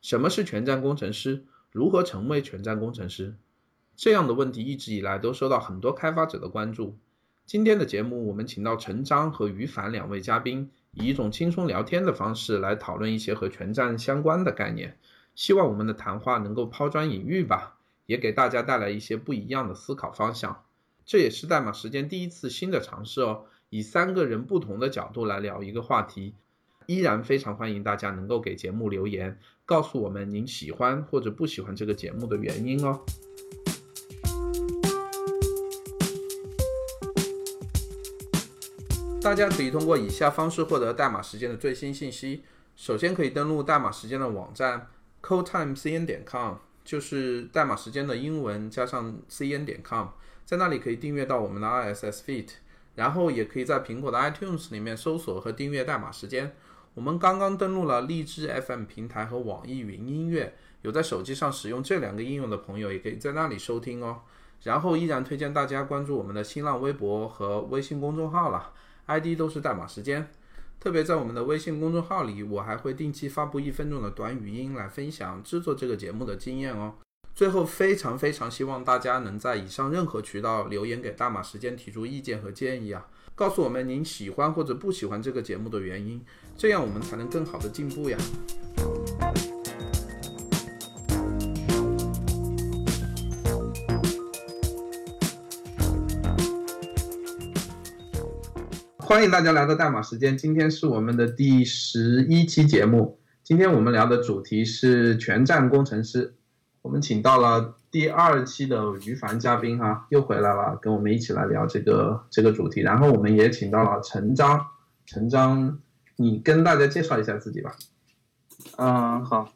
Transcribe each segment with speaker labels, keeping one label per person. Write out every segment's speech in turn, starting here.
Speaker 1: 什么是全站工程师？如何成为全站工程师？这样的问题一直以来都受到很多开发者的关注。今天的节目，我们请到陈章和于凡两位嘉宾，以一种轻松聊天的方式来讨论一些和全站相关的概念。希望我们的谈话能够抛砖引玉吧，也给大家带来一些不一样的思考方向。这也是代码时间第一次新的尝试哦。以三个人不同的角度来聊一个话题，依然非常欢迎大家能够给节目留言，告诉我们您喜欢或者不喜欢这个节目的原因哦。大家可以通过以下方式获得代码时间的最新信息。首先可以登录代码时间的网站 codetimecn 点 com，就是代码时间的英文加上 cn 点 com，在那里可以订阅到我们的 RSS feed。然后也可以在苹果的 iTunes 里面搜索和订阅代码时间。我们刚刚登录了荔枝 FM 平台和网易云音乐，有在手机上使用这两个应用的朋友，也可以在那里收听哦。然后依然推荐大家关注我们的新浪微博和微信公众号了，ID 都是代码时间。特别在我们的微信公众号里，我还会定期发布一分钟的短语音来分享制作这个节目的经验哦。最后，非常非常希望大家能在以上任何渠道留言给大马时间提出意见和建议啊，告诉我们您喜欢或者不喜欢这个节目的原因，这样我们才能更好的进步呀。欢迎大家来到代码时间，今天是我们的第十一期节目，今天我们聊的主题是全站工程师。我们请到了第二期的于凡嘉宾哈，又回来了，跟我们一起来聊这个这个主题。然后我们也请到了陈章，陈章，你跟大家介绍一下自己吧。
Speaker 2: 嗯，好，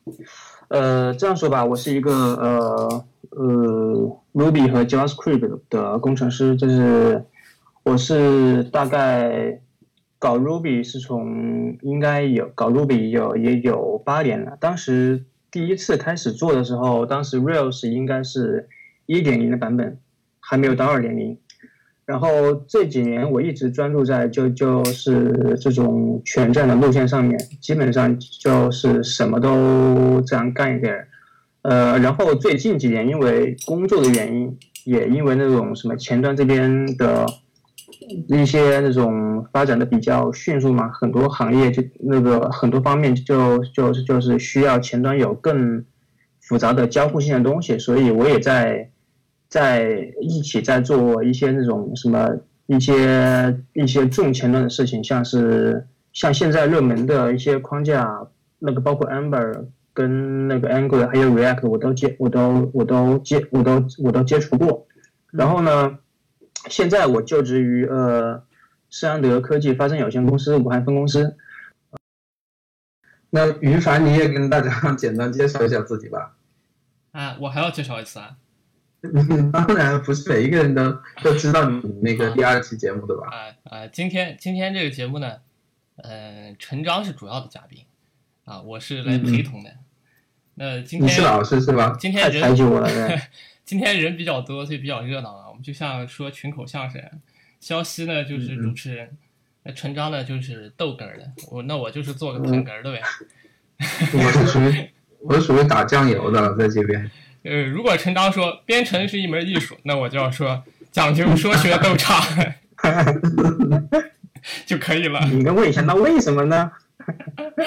Speaker 2: 呃，这样说吧，我是一个呃呃 Ruby 和 JavaScript 的工程师，就是我是大概搞 Ruby 是从应该有搞 Ruby 有也有八年了，当时。第一次开始做的时候，当时 Rails 应该是一点零的版本，还没有到二点零。然后这几年我一直专注在就就是这种全站的路线上面，基本上就是什么都这样干一点。呃，然后最近几年因为工作的原因，也因为那种什么前端这边的。一些那种发展的比较迅速嘛，很多行业就那个很多方面就就就是需要前端有更复杂的交互性的东西，所以我也在在一起在做一些那种什么一些一些重前端的事情，像是像现在热门的一些框架，那个包括 Ember 跟那个 Angular 还有 React，我都接我都我都接我都我都接触过，然后呢。现在我就职于呃，施安德科技发展有限公司武汉分公司。
Speaker 1: 那于凡，你也跟大家 简单介绍一下自己吧。
Speaker 3: 啊，我还要介绍一次啊？
Speaker 1: 当然不是每一个人都 都知道你那个第二期节目的吧？
Speaker 3: 啊啊，今天今天这个节目呢，呃，陈章是主要的嘉宾，啊，我是来陪同的。那今天
Speaker 1: 你是老师是吧？
Speaker 3: 今天
Speaker 2: 人
Speaker 3: 今天人比较多，所以比较热闹啊。我们就像说群口相声，肖西呢就是主持人，那陈章呢就是逗哏的，我那我就是做个捧哏的呗。
Speaker 1: 我是属于我是属于打酱油的，在这边。
Speaker 3: 呃，如果陈章说编程是一门艺术，那我就要说讲究说学逗唱 就可以了。
Speaker 2: 你应该问一下，那为什么呢？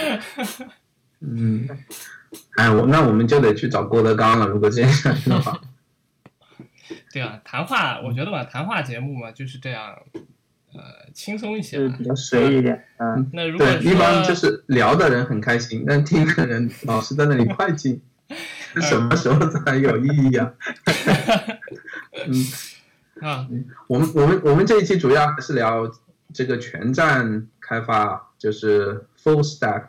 Speaker 1: 嗯，哎，我那我们就得去找郭德纲了。如果这样的话。
Speaker 3: 对啊，谈话，我觉得吧，谈话节目嘛就是这样，呃，轻松一些，
Speaker 2: 比较随意一点。嗯，
Speaker 3: 那如果
Speaker 1: 一般就是聊的人很开心，但听的人老是在那里快进，什么时候才有意义啊？
Speaker 3: 嗯，啊，
Speaker 1: 我们我们我们这一期主要还是聊这个全站开发，就是 full stack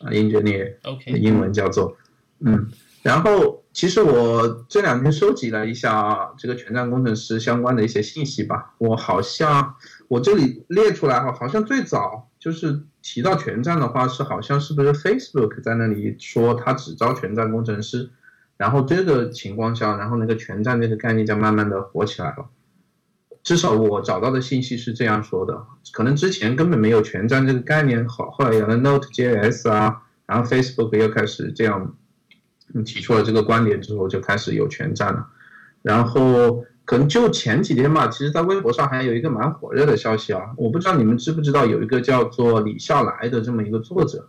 Speaker 1: engineer，OK，英文叫做，嗯，然后。其实我这两天收集了一下这个全站工程师相关的一些信息吧，我好像我这里列出来哈，好像最早就是提到全站的话是好像是不是 Facebook 在那里说他只招全站工程师，然后这个情况下，然后那个全站这个概念就慢慢的火起来了，至少我找到的信息是这样说的，可能之前根本没有全站这个概念，好后来有了 Node.js 啊，然后 Facebook 又开始这样。提出了这个观点之后，就开始有全站了。然后可能就前几天吧，其实，在微博上还有一个蛮火热的消息啊，我不知道你们知不知道，有一个叫做李笑来的这么一个作者。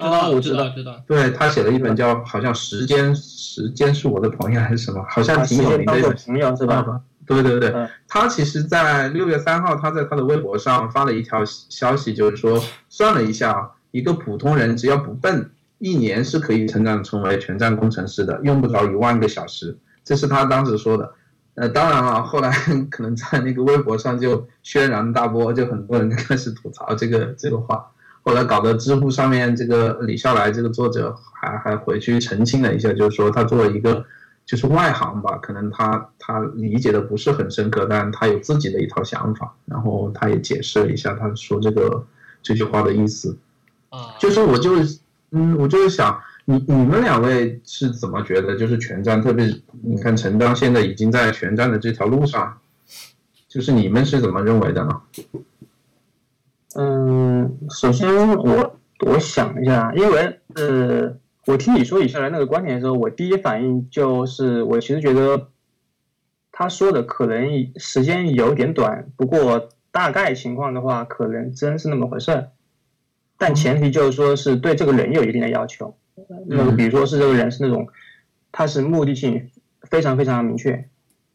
Speaker 3: 啊，我知
Speaker 2: 道，
Speaker 3: 知道。
Speaker 1: 对他写了一本叫好像时间，时间是我的朋友还是什么，好像挺有名的一本
Speaker 2: 朋友是吧？
Speaker 1: 对对对，他其实，在六月三号，他在他的微博上发了一条消息，就是说，算了一下，一个普通人只要不笨，一年是可以成长成为全站工程师的，用不着一万个小时。这是他当时说的。呃，当然了，后来 可能在那个微博上就轩然大波，就很多人开始吐槽这个这个话。后来搞得知乎上面这个李笑来这个作者还还回去澄清了一下，就是说他作为一个就是外行吧，可能他他理解的不是很深刻，但他有自己的一套想法，然后他也解释了一下他说这个这句话的意思。
Speaker 3: 啊，
Speaker 1: 就是我就是嗯，我就是想你你们两位是怎么觉得？就是全站，特别是你看陈章现在已经在全站的这条路上，就是你们是怎么认为的呢？
Speaker 2: 嗯，首先我我想一下，因为呃，我听你说以下来那个观点的时候，我第一反应就是我其实觉得他说的可能时间有点短，不过大概情况的话，可能真是那么回事儿。但前提就是说是对这个人有一定的要求，那个比如说是这个人是那种他是目的性非常非常明确。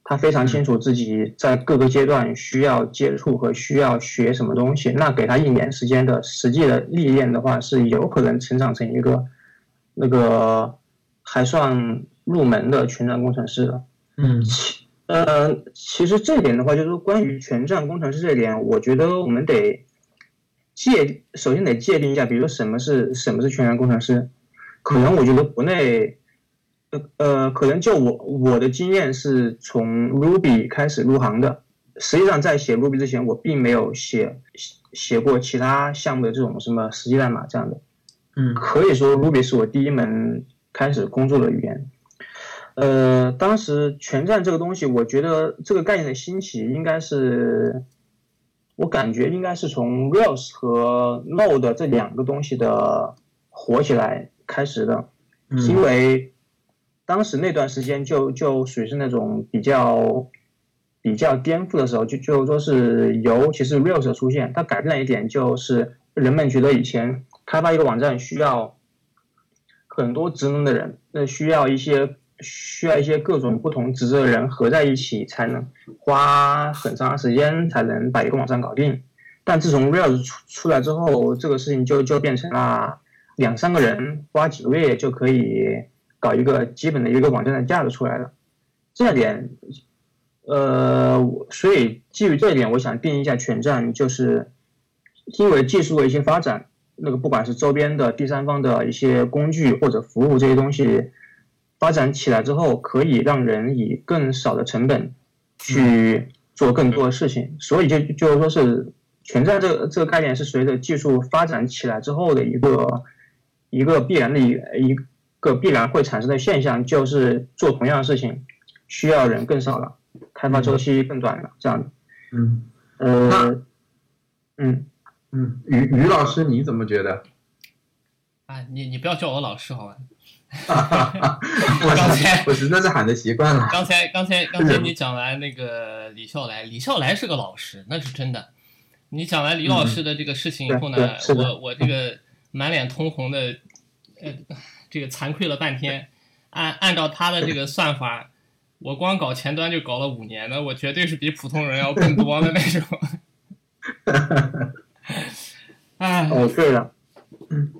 Speaker 2: 他非常清楚自己在各个阶段需要接触和需要学什么东西，那给他一年时间的实际的历练的话，是有可能成长成一个那个还算入门的全站工程师的。
Speaker 1: 嗯，
Speaker 2: 其呃，其实这点的话，就是说关于全站工程师这点，我觉得我们得界首先得界定一下，比如说什么是什么是全站工程师，可能我觉得国内。呃，可能就我我的经验是从 Ruby 开始入行的。实际上，在写 Ruby 之前，我并没有写写过其他项目的这种什么实际代码这样的。
Speaker 1: 嗯，
Speaker 2: 可以说 Ruby 是我第一门开始工作的语言。呃，当时全站这个东西，我觉得这个概念的兴起，应该是我感觉应该是从 Rails 和 Node 这两个东西的火起来开始的，因为。当时那段时间就就属于是那种比较比较颠覆的时候，就就说是尤其是 Rails 的出现，它改变了一点，就是人们觉得以前开发一个网站需要很多职能的人，那需要一些需要一些各种不同职责的人合在一起，才能花很长时间才能把一个网站搞定。但自从 r e a l s 出出来之后，这个事情就就变成了两三个人花几个月就可以。搞一个基本的一个网站的架子出来了，这点，呃，所以基于这一点，我想定义一下全站，就是因为技术的一些发展，那个不管是周边的第三方的一些工具或者服务这些东西发展起来之后，可以让人以更少的成本去做更多的事情，所以就就是说是全站这个这个概念是随着技术发展起来之后的一个一个必然的一一。个必然会产生的现象就是做同样的事情，需要人更少了，开发周期更短了，这样的。
Speaker 1: 嗯，
Speaker 2: 呃，嗯
Speaker 1: 嗯，于于老师你怎么觉得？
Speaker 3: 啊，你你不要叫我老师好吧？
Speaker 1: 我刚才我实在是喊的习惯了。
Speaker 3: 刚才刚才刚才你讲完那个李笑来，李笑来是个老师，那是真的。你讲完李老师的这个事情以后呢，我我这个满脸通红的，呃。这个惭愧了半天，按按照他的这个算法，我光搞前端就搞了五年的，我绝对是比普通人要更多的那种。哎，
Speaker 2: 哦，对了，嗯，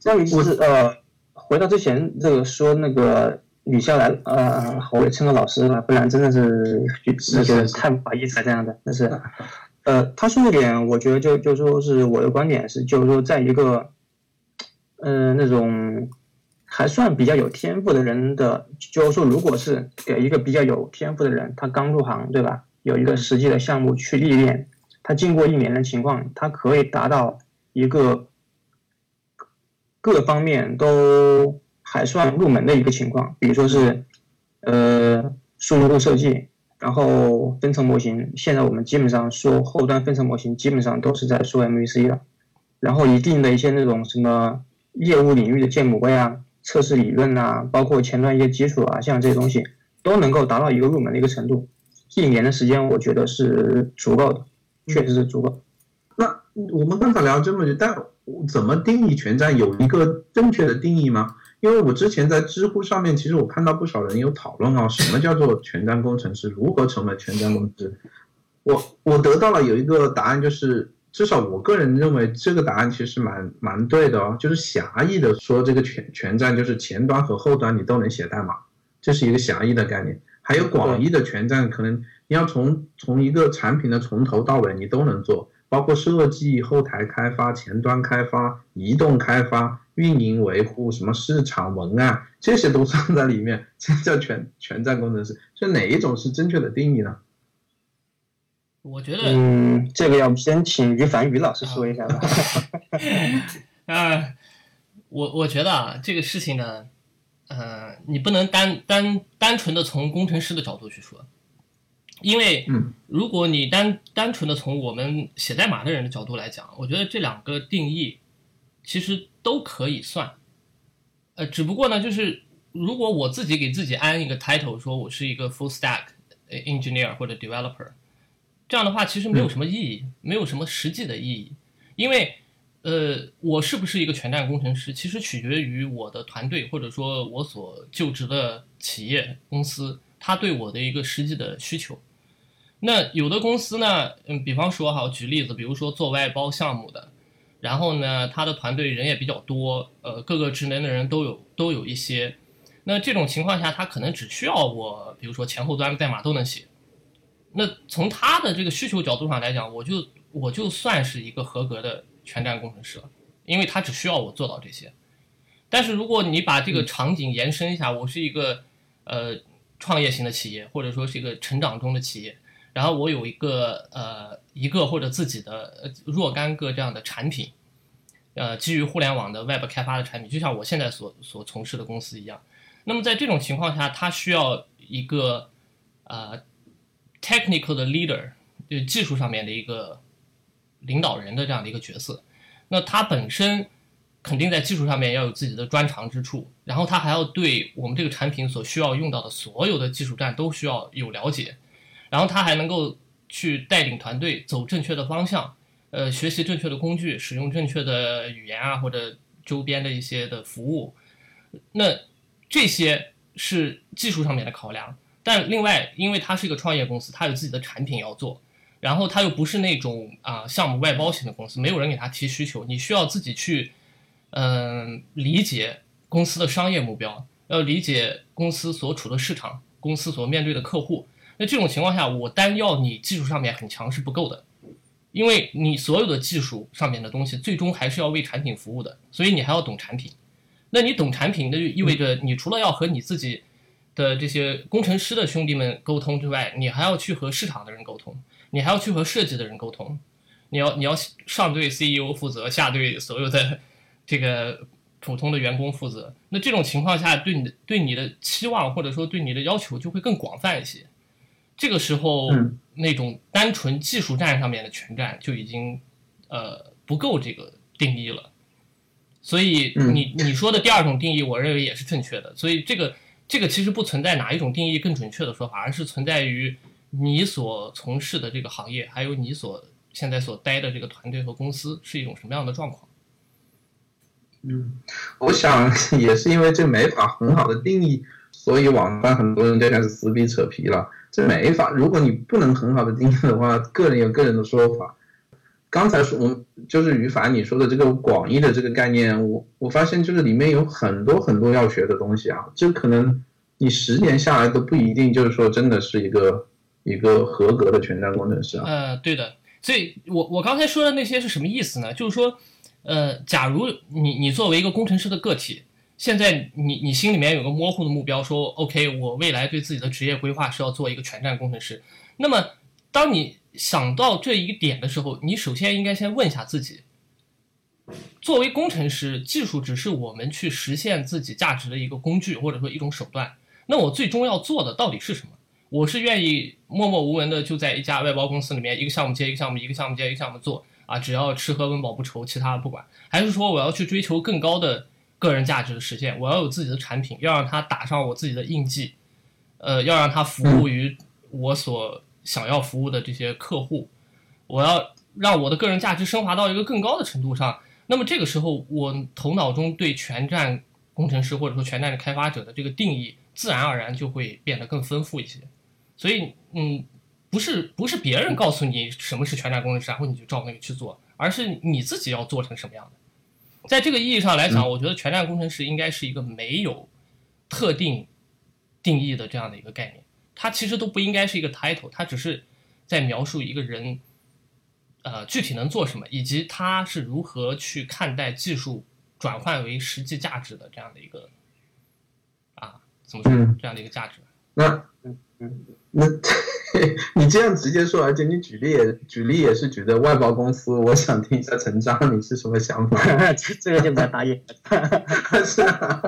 Speaker 2: 这样就是呃，回到之前这个说那个李笑来，呃，我也称个老师吧，不然真的是那个太不好意思了这样的。但是，呃，他说的点，我觉得就就说是我的观点是，就是说在一个，嗯，那种。还算比较有天赋的人的，就是说，如果是给一个比较有天赋的人，他刚入行，对吧？有一个实际的项目去历练，他经过一年的情况，他可以达到一个各方面都还算入门的一个情况。比如说是，呃，输入度设计，然后分层模型。现在我们基本上说后端分层模型，基本上都是在说 MVC 了。然后一定的一些那种什么业务领域的建模呀。测试理论呐，包括前端一些基础啊，像这些东西都能够达到一个入门的一个程度。一年的时间，我觉得是足够的，确实是足够。
Speaker 1: 那我们刚才聊这么久，但怎么定义全站？有一个正确的定义吗？因为我之前在知乎上面，其实我看到不少人有讨论啊，什么叫做全站工程师？如何成为全站工程师？我我得到了有一个答案，就是至少我个人认为这个答案其实蛮蛮对的哦，就是狭义的说，这个全全站就是前端和后端你都能写代码，这是一个狭义的概念。还有广义的全站，可能你要从从一个产品的从头到尾你都能做，包括设计、后台开发、前端开发、移动开发、运营维护、什么市场文案，这些都算在里面，这叫全全站工程师。所以哪一种是正确的定义呢？
Speaker 3: 我觉得，
Speaker 2: 嗯，这个要先请于凡于老师说一下吧。
Speaker 3: 啊，我我觉得啊，这个事情呢。呃，你不能单单单纯的从工程师的角度去说，因为，如果你单单纯的从我们写代码的人的角度来讲，我觉得这两个定义其实都可以算，呃，只不过呢，就是如果我自己给自己安一个 title，说我是一个 full stack engineer 或者 developer，这样的话其实没有什么意义，没有什么实际的意义，因为。呃，我是不是一个全站工程师，其实取决于我的团队或者说我所就职的企业公司，他对我的一个实际的需求。那有的公司呢，嗯，比方说哈，举例子，比如说做外包项目的，然后呢，他的团队人也比较多，呃，各个职能的人都有都有一些。那这种情况下，他可能只需要我，比如说前后端代码都能写。那从他的这个需求角度上来讲，我就我就算是一个合格的。全站工程师了，因为他只需要我做到这些。但是如果你把这个场景延伸一下，我是一个呃创业型的企业，或者说是一个成长中的企业，然后我有一个呃一个或者自己的若干个这样的产品，呃基于互联网的 Web 开发的产品，就像我现在所所从事的公司一样。那么在这种情况下，它需要一个呃 technical 的 leader，就技术上面的一个。领导人的这样的一个角色，那他本身肯定在技术上面要有自己的专长之处，然后他还要对我们这个产品所需要用到的所有的技术站都需要有了解，然后他还能够去带领团队走正确的方向，呃，学习正确的工具，使用正确的语言啊，或者周边的一些的服务，那这些是技术上面的考量，但另外，因为他是一个创业公司，他有自己的产品要做。然后他又不是那种啊项目外包型的公司，没有人给他提需求，你需要自己去，嗯，理解公司的商业目标，要理解公司所处的市场，公司所面对的客户。那这种情况下，我单要你技术上面很强是不够的，因为你所有的技术上面的东西，最终还是要为产品服务的，所以你还要懂产品。那你懂产品，那就意味着你除了要和你自己的这些工程师的兄弟们沟通之外，你还要去和市场的人沟通。你还要去和设计的人沟通，你要你要上对 CEO 负责，下对所有的这个普通的员工负责。那这种情况下，对你的对你的期望或者说对你的要求就会更广泛一些。这个时候，那种单纯技术站上面的全站就已经呃不够这个定义了。所以你你说的第二种定义，我认为也是正确的。所以这个这个其实不存在哪一种定义更准确的说法，而是存在于。你所从事的这个行业，还有你所现在所待的这个团队和公司，是一种什么样的状况？
Speaker 1: 嗯，我想 也是因为这没法很好的定义，所以网上很多人就开始撕逼扯皮了。这没法，如果你不能很好的定义的话，个人有个人的说法。刚才说，我就是于凡你说的这个广义的这个概念，我我发现就是里面有很多很多要学的东西啊，这可能你十年下来都不一定就是说真的是一个。一个合格的全站工程师啊，
Speaker 3: 呃，对的，所以我我刚才说的那些是什么意思呢？就是说，呃，假如你你作为一个工程师的个体，现在你你心里面有个模糊的目标，说 OK，我未来对自己的职业规划是要做一个全站工程师。那么，当你想到这一个点的时候，你首先应该先问一下自己，作为工程师，技术只是我们去实现自己价值的一个工具或者说一种手段，那我最终要做的到底是什么？我是愿意默默无闻的就在一家外包公司里面，一个项目接一个项目，一个项目接一个项目做啊，只要吃喝温饱不愁，其他的不管。还是说我要去追求更高的、个人价值的实现，我要有自己的产品，要让它打上我自己的印记，呃，要让它服务于我所想要服务的这些客户，我要让我的个人价值升华到一个更高的程度上。那么这个时候，我头脑中对全站工程师或者说全站的开发者的这个定义，自然而然就会变得更丰富一些。所以，嗯，不是不是别人告诉你什么是全站工程师，然后你就照那个去做，而是你自己要做成什么样的。在这个意义上来讲，我觉得全站工程师应该是一个没有特定定义的这样的一个概念，它其实都不应该是一个 title，它只是在描述一个人，呃，具体能做什么，以及他是如何去看待技术转换为实际价值的这样的一个，啊，怎么说这样的一个价值？
Speaker 1: 那，嗯嗯。那，你这样直接说，而且你举例也举例也是举的外包公司，我想听一下陈章，你是什么想法？
Speaker 2: 这这个就不要答应。
Speaker 1: 是啊，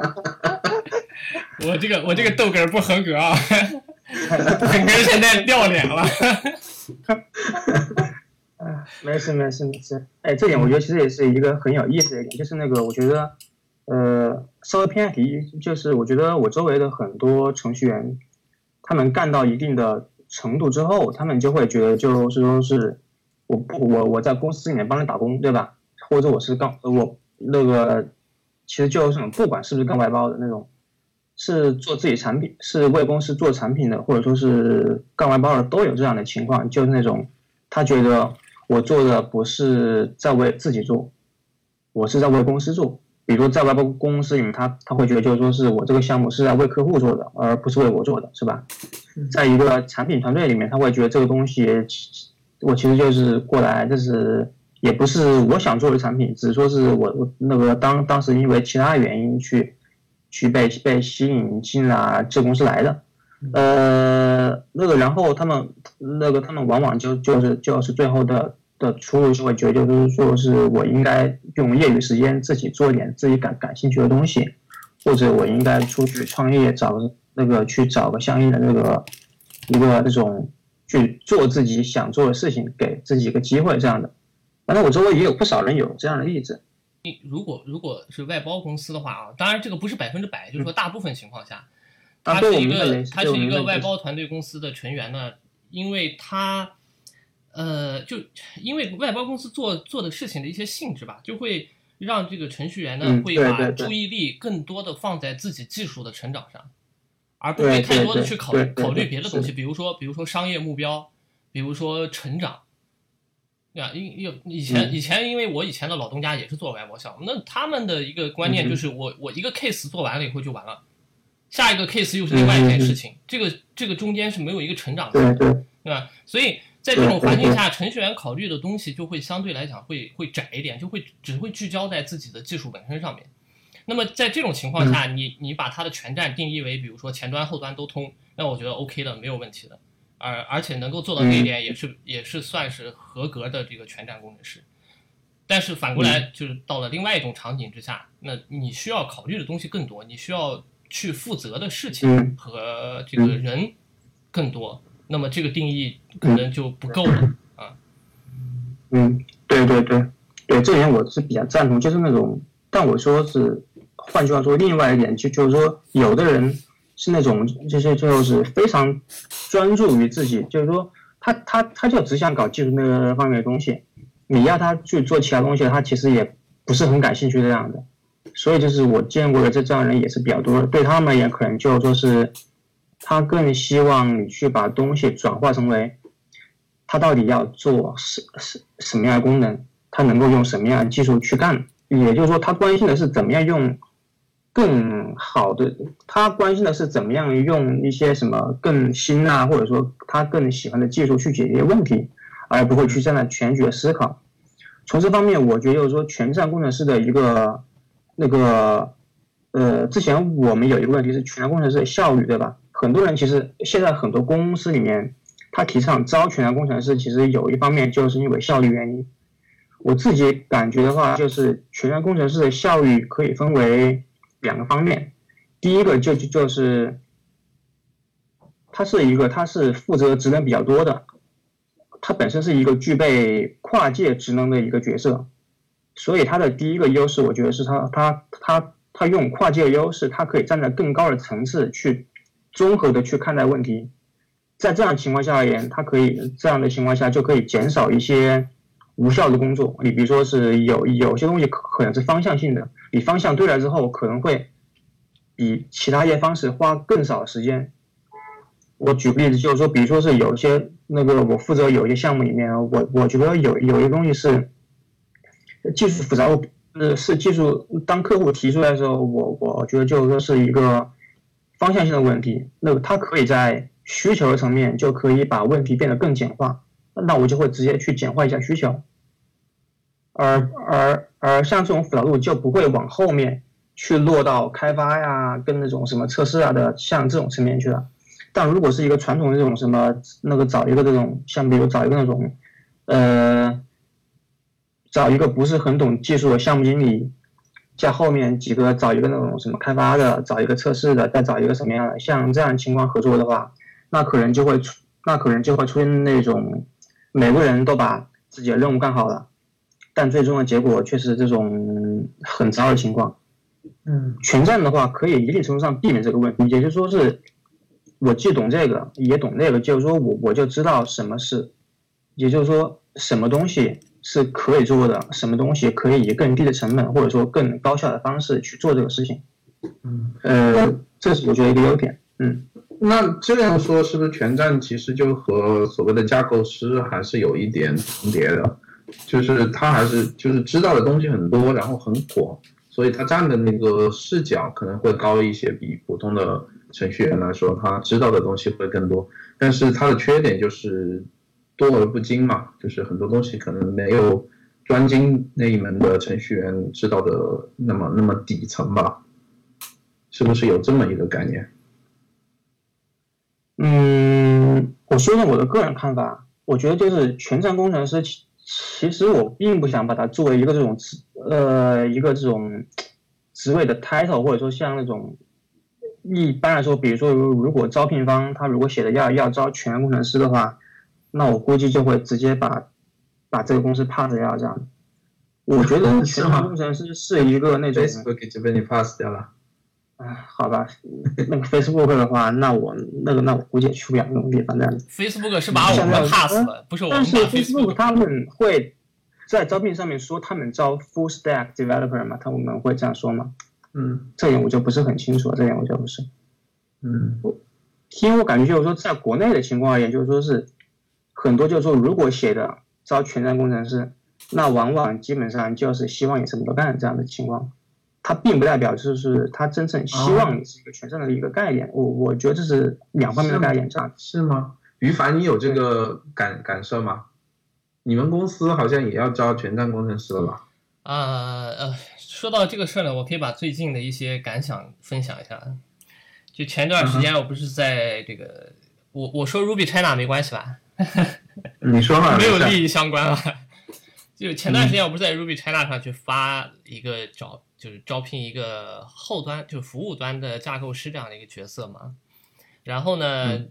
Speaker 3: 我这个我这个逗哏不合格啊，整个现在掉脸了。
Speaker 2: 没事没事没事。哎，这点我觉得其实也是一个很有意思的一点，就是那个我觉得，呃，稍微偏题，就是我觉得我周围的很多程序员。他们干到一定的程度之后，他们就会觉得，就是说是，我不我我在公司里面帮你打工，对吧？或者我是干我那个，其实就是不管是不是干外包的那种，是做自己产品，是为公司做产品的，或者说是干外包的，都有这样的情况，就是那种他觉得我做的不是在为自己做，我是在为公司做。比如在外包公司里面，他他会觉得就是说是我这个项目是在为客户做的，而不是为我做的，是吧？在一个产品团队里面，他会觉得这个东西，我其实就是过来，就是也不是我想做的产品，只是说是我我那个当当时因为其他原因去去被被吸引进了这公司来的，呃，那个然后他们那个他们往往就就是就是最后的。的出路就会觉得就是说是我应该用业余时间自己做点自己感感兴趣的东西，或者我应该出去创业，找那个去找个相应的那个一个那种去做自己想做的事情，给自己一个机会这样的。反正我周围也有不少人有这样的例子。
Speaker 3: 你如果如果是外包公司的话啊，当然这个不是百分之百，就是说大部分情况下，他是一个他是一个外包团队公司的成员呢，因为他。呃，就因为外包公司做做的事情的一些性质吧，就会让这个程序员呢会把注意力更多的放在自己技术的成长上，而不会太多的去考虑考虑别的东西，比如说比如说商业目标，比如说成长，对吧？因因以前以前因为我以前的老东家也是做外包项目，那他们的一个观念就是我我一个 case 做完了以后就完了，下一个 case 又是另外一件事情，这个这个中间是没有一个成长的，对吧？所以。在这种环境下，程序员考虑的东西就会相对来讲会会窄一点，就会只会聚焦在自己的技术本身上面。那么在这种情况下，你你把它的全站定义为，比如说前端后端都通，那我觉得 OK 的，没有问题的。而而且能够做到这一点，也是也是算是合格的这个全站工程师。但是反过来，就是到了另外一种场景之下，那你需要考虑的东西更多，你需要去负责的事情和这个人更多。那么这个定义可能就不够了 啊。
Speaker 2: 嗯，对对对，对这点我是比较赞同，就是那种，但我说是，换句话说，另外一点就就是说，有的人是那种，就是就是非常专注于自己，就是说他他他就只想搞技术那个方面的东西，你要他去做其他东西，他其实也不是很感兴趣这样的。所以就是我见过的这这样人也是比较多的，对他们而言可能就说是。他更希望你去把东西转化成为，他到底要做什什什么样的功能，他能够用什么样的技术去干。也就是说，他关心的是怎么样用更好的，他关心的是怎么样用一些什么更新啊，或者说他更喜欢的技术去解决问题，而不会去站在全局的思考。从这方面，我觉得就是说，全站工程师的一个那个呃，之前我们有一个问题是全站工程师的效率，对吧？很多人其实现在很多公司里面，他提倡招全员工程师，其实有一方面就是因为效率原因。我自己感觉的话，就是全员工程师的效率可以分为两个方面。第一个就就就是，他是一个他是负责职能比较多的，他本身是一个具备跨界职能的一个角色，所以他的第一个优势，我觉得是他他他它用跨界优势，它可以站在更高的层次去综合的去看待问题。在这样情况下而言，它可以这样的情况下就可以减少一些无效的工作。你比如说是有有些东西可能是方向性的，你方向对了之后，可能会比其他一些方式花更少时间。我举个例子，就是说，比如说是有些那个我负责有一些项目里面，我我觉得有有一个东西是技术复杂，呃，是技术当客户提出来的时候，我我觉得就是说是一个方向性的问题，那个它可以在。需求层面就可以把问题变得更简化，那我就会直接去简化一下需求，而而而像这种复杂度就不会往后面去落到开发呀，跟那种什么测试啊的像这种层面去了。但如果是一个传统的这种什么那个找一个这种像比如找一个那种，呃，找一个不是很懂技术的项目经理。在后面几个找一个那种什么开发的，找一个测试的，再找一个什么样的，像这样情况合作的话。那可能就会出，那可能就会出现那种，每个人都把自己的任务干好了，但最终的结果却是这种很糟的情况。
Speaker 1: 嗯，
Speaker 2: 全站的话可以一定程度上避免这个问题，也就是说是，我既懂这个也懂那个，就是说我我就知道什么是，也就是说什么东西是可以做的，什么东西可以以更低的成本或者说更高效的方式去做这个事情。
Speaker 1: 嗯，
Speaker 2: 呃，这是我觉得一个优点。嗯。
Speaker 1: 那这样说是不是全站其实就和所谓的架构师还是有一点重叠的？就是他还是就是知道的东西很多，然后很广，所以他站的那个视角可能会高一些，比普通的程序员来说，他知道的东西会更多。但是他的缺点就是多而不精嘛，就是很多东西可能没有专精那一门的程序员知道的那么那么底层吧？是不是有这么一个概念？
Speaker 2: 嗯，我说一下我的个人看法。我觉得就是全站工程师，其其实我并不想把它作为一个这种职，呃，一个这种职位的 title，或者说像那种一般来说，比如说如果招聘方他如果写的要要招全站工程师的话，那我估计就会直接把把这个公司 pass 掉这样。我觉得 全站工程师是一个那种
Speaker 1: Facebook 就被你 pass 掉了。
Speaker 2: 哎，好吧，那个 Facebook 的话，那我那个那我估计也去不了那种地方。那
Speaker 3: Facebook 是把我们 pass 了，不是我们
Speaker 2: 但是 Facebook 他们会在招聘上面说他们招 Full Stack Developer 嘛？他们会这样说吗？
Speaker 1: 嗯，
Speaker 2: 这点我就不是很清楚，这点我就不是。
Speaker 1: 嗯，
Speaker 2: 因为我感觉就是说，在国内的情况而言，就是说是很多就是说，如果写的招全站工程师，那往往基本上就是希望你什么都干这样的情况。它并不代表就是他真正希望你是一个全站的一个概念，我我觉得这是两方面的概念，这样
Speaker 1: 是吗？于凡，你有这个感感受吗？你们公司好像也要招全站工程师了吧？
Speaker 3: 啊呃，说到这个事儿呢，我可以把最近的一些感想分享一下。就前段时间，我不是在这个，我我说 Ruby China 没关系吧？
Speaker 1: 你说嘛，
Speaker 3: 没有利益相关啊。就前段时间，我不是在 Ruby China 上去发一个找。就是招聘一个后端，就是服务端的架构师这样的一个角色嘛。然后呢，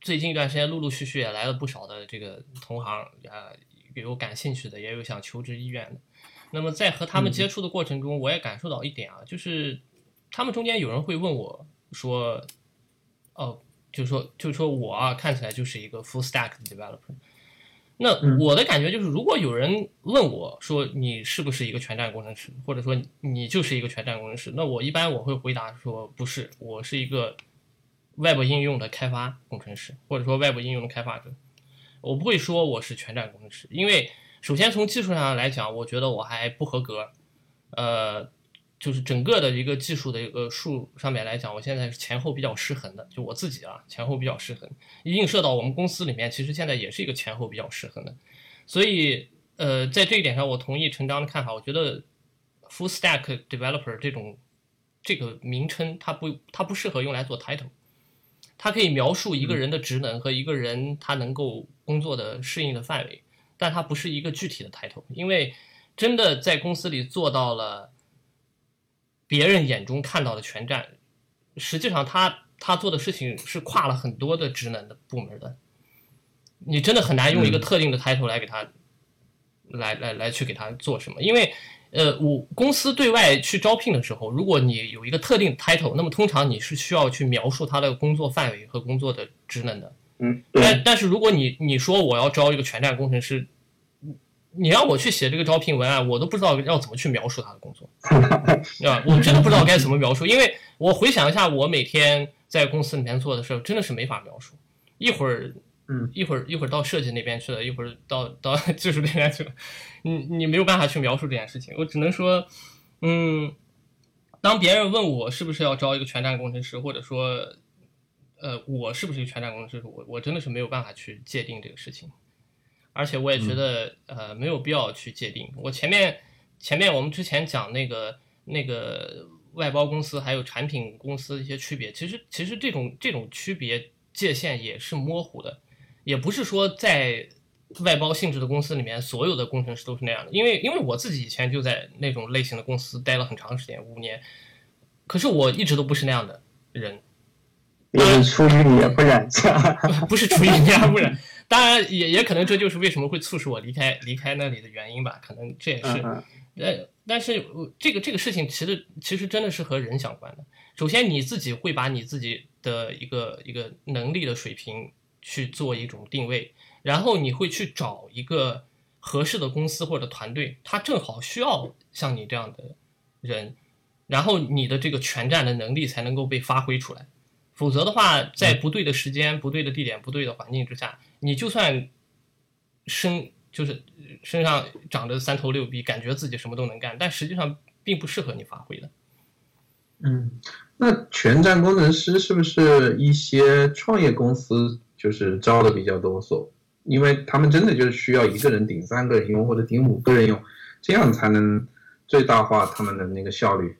Speaker 3: 最近一段时间陆陆续续也来了不少的这个同行，啊，有感兴趣的，也有想求职意愿的。那么在和他们接触的过程中，我也感受到一点啊，就是他们中间有人会问我说：“哦，就是说，就是说我啊，看起来就是一个 full stack developer。”那我的感觉就是，如果有人问我说你是不是一个全站工程师，或者说你就是一个全站工程师，那我一般我会回答说不是，我是一个 Web 应用的开发工程师，或者说 Web 应用的开发者。我不会说我是全站工程师，因为首先从技术上来讲，我觉得我还不合格。呃。就是整个的一个技术的一个数上面来讲，我现在是前后比较失衡的。就我自己啊，前后比较失衡，映射到我们公司里面，其实现在也是一个前后比较失衡的。所以，呃，在这一点上，我同意陈章的看法。我觉得 full stack developer 这种这个名称，它不它不适合用来做 title，它可以描述一个人的职能和一个人他能够工作的适应的范围，但它不是一个具体的 title，因为真的在公司里做到了。别人眼中看到的全站，实际上他他做的事情是跨了很多的职能的部门的。你真的很难用一个特定的 title 来给他，来来来去给他做什么，因为呃，我公司对外去招聘的时候，如果你有一个特定的 title，那么通常你是需要去描述他的工作范围和工作的职能的。
Speaker 2: 嗯，
Speaker 3: 但但是如果你你说我要招一个全站工程师，你让我去写这个招聘文案，我都不知道要怎么去描述他的工作，对吧？我真的不知道该怎么描述，因为我回想一下，我每天在公司里面做的事儿，真的是没法描述。一会儿，
Speaker 2: 嗯，
Speaker 3: 一会儿一会儿到设计那边去了，一会儿到到 技术那边去了，你你没有办法去描述这件事情。我只能说，嗯，当别人问我是不是要招一个全站工程师，或者说，呃，我是不是一个全站工程师，我我真的是没有办法去界定这个事情。而且我也觉得，呃，没有必要去界定。我前面前面我们之前讲那个那个外包公司还有产品公司一些区别，其实其实这种这种区别界限也是模糊的，也不是说在外包性质的公司里面所有的工程师都是那样的。因为因为我自己以前就在那种类型的公司待了很长时间，五年，可是我一直都不是那样的人。
Speaker 2: 也是出淤泥而不染，
Speaker 3: 不是出淤泥而不染。当然，也也可能这就是为什么会促使我离开离开那里的原因吧。可能这也是，呃，但是这个这个事情其实其实真的是和人相关的。首先，你自己会把你自己的一个一个能力的水平去做一种定位，然后你会去找一个合适的公司或者团队，他正好需要像你这样的人，然后你的这个全站的能力才能够被发挥出来。否则的话，在不对的时间、不对的地点、不对的环境之下，你就算身就是身上长着三头六臂，感觉自己什么都能干，但实际上并不适合你发挥的。
Speaker 1: 嗯，那全站工程师是不是一些创业公司就是招的比较多？所因为他们真的就是需要一个人顶三个人用，或者顶五个人用，这样才能最大化他们的那个效率。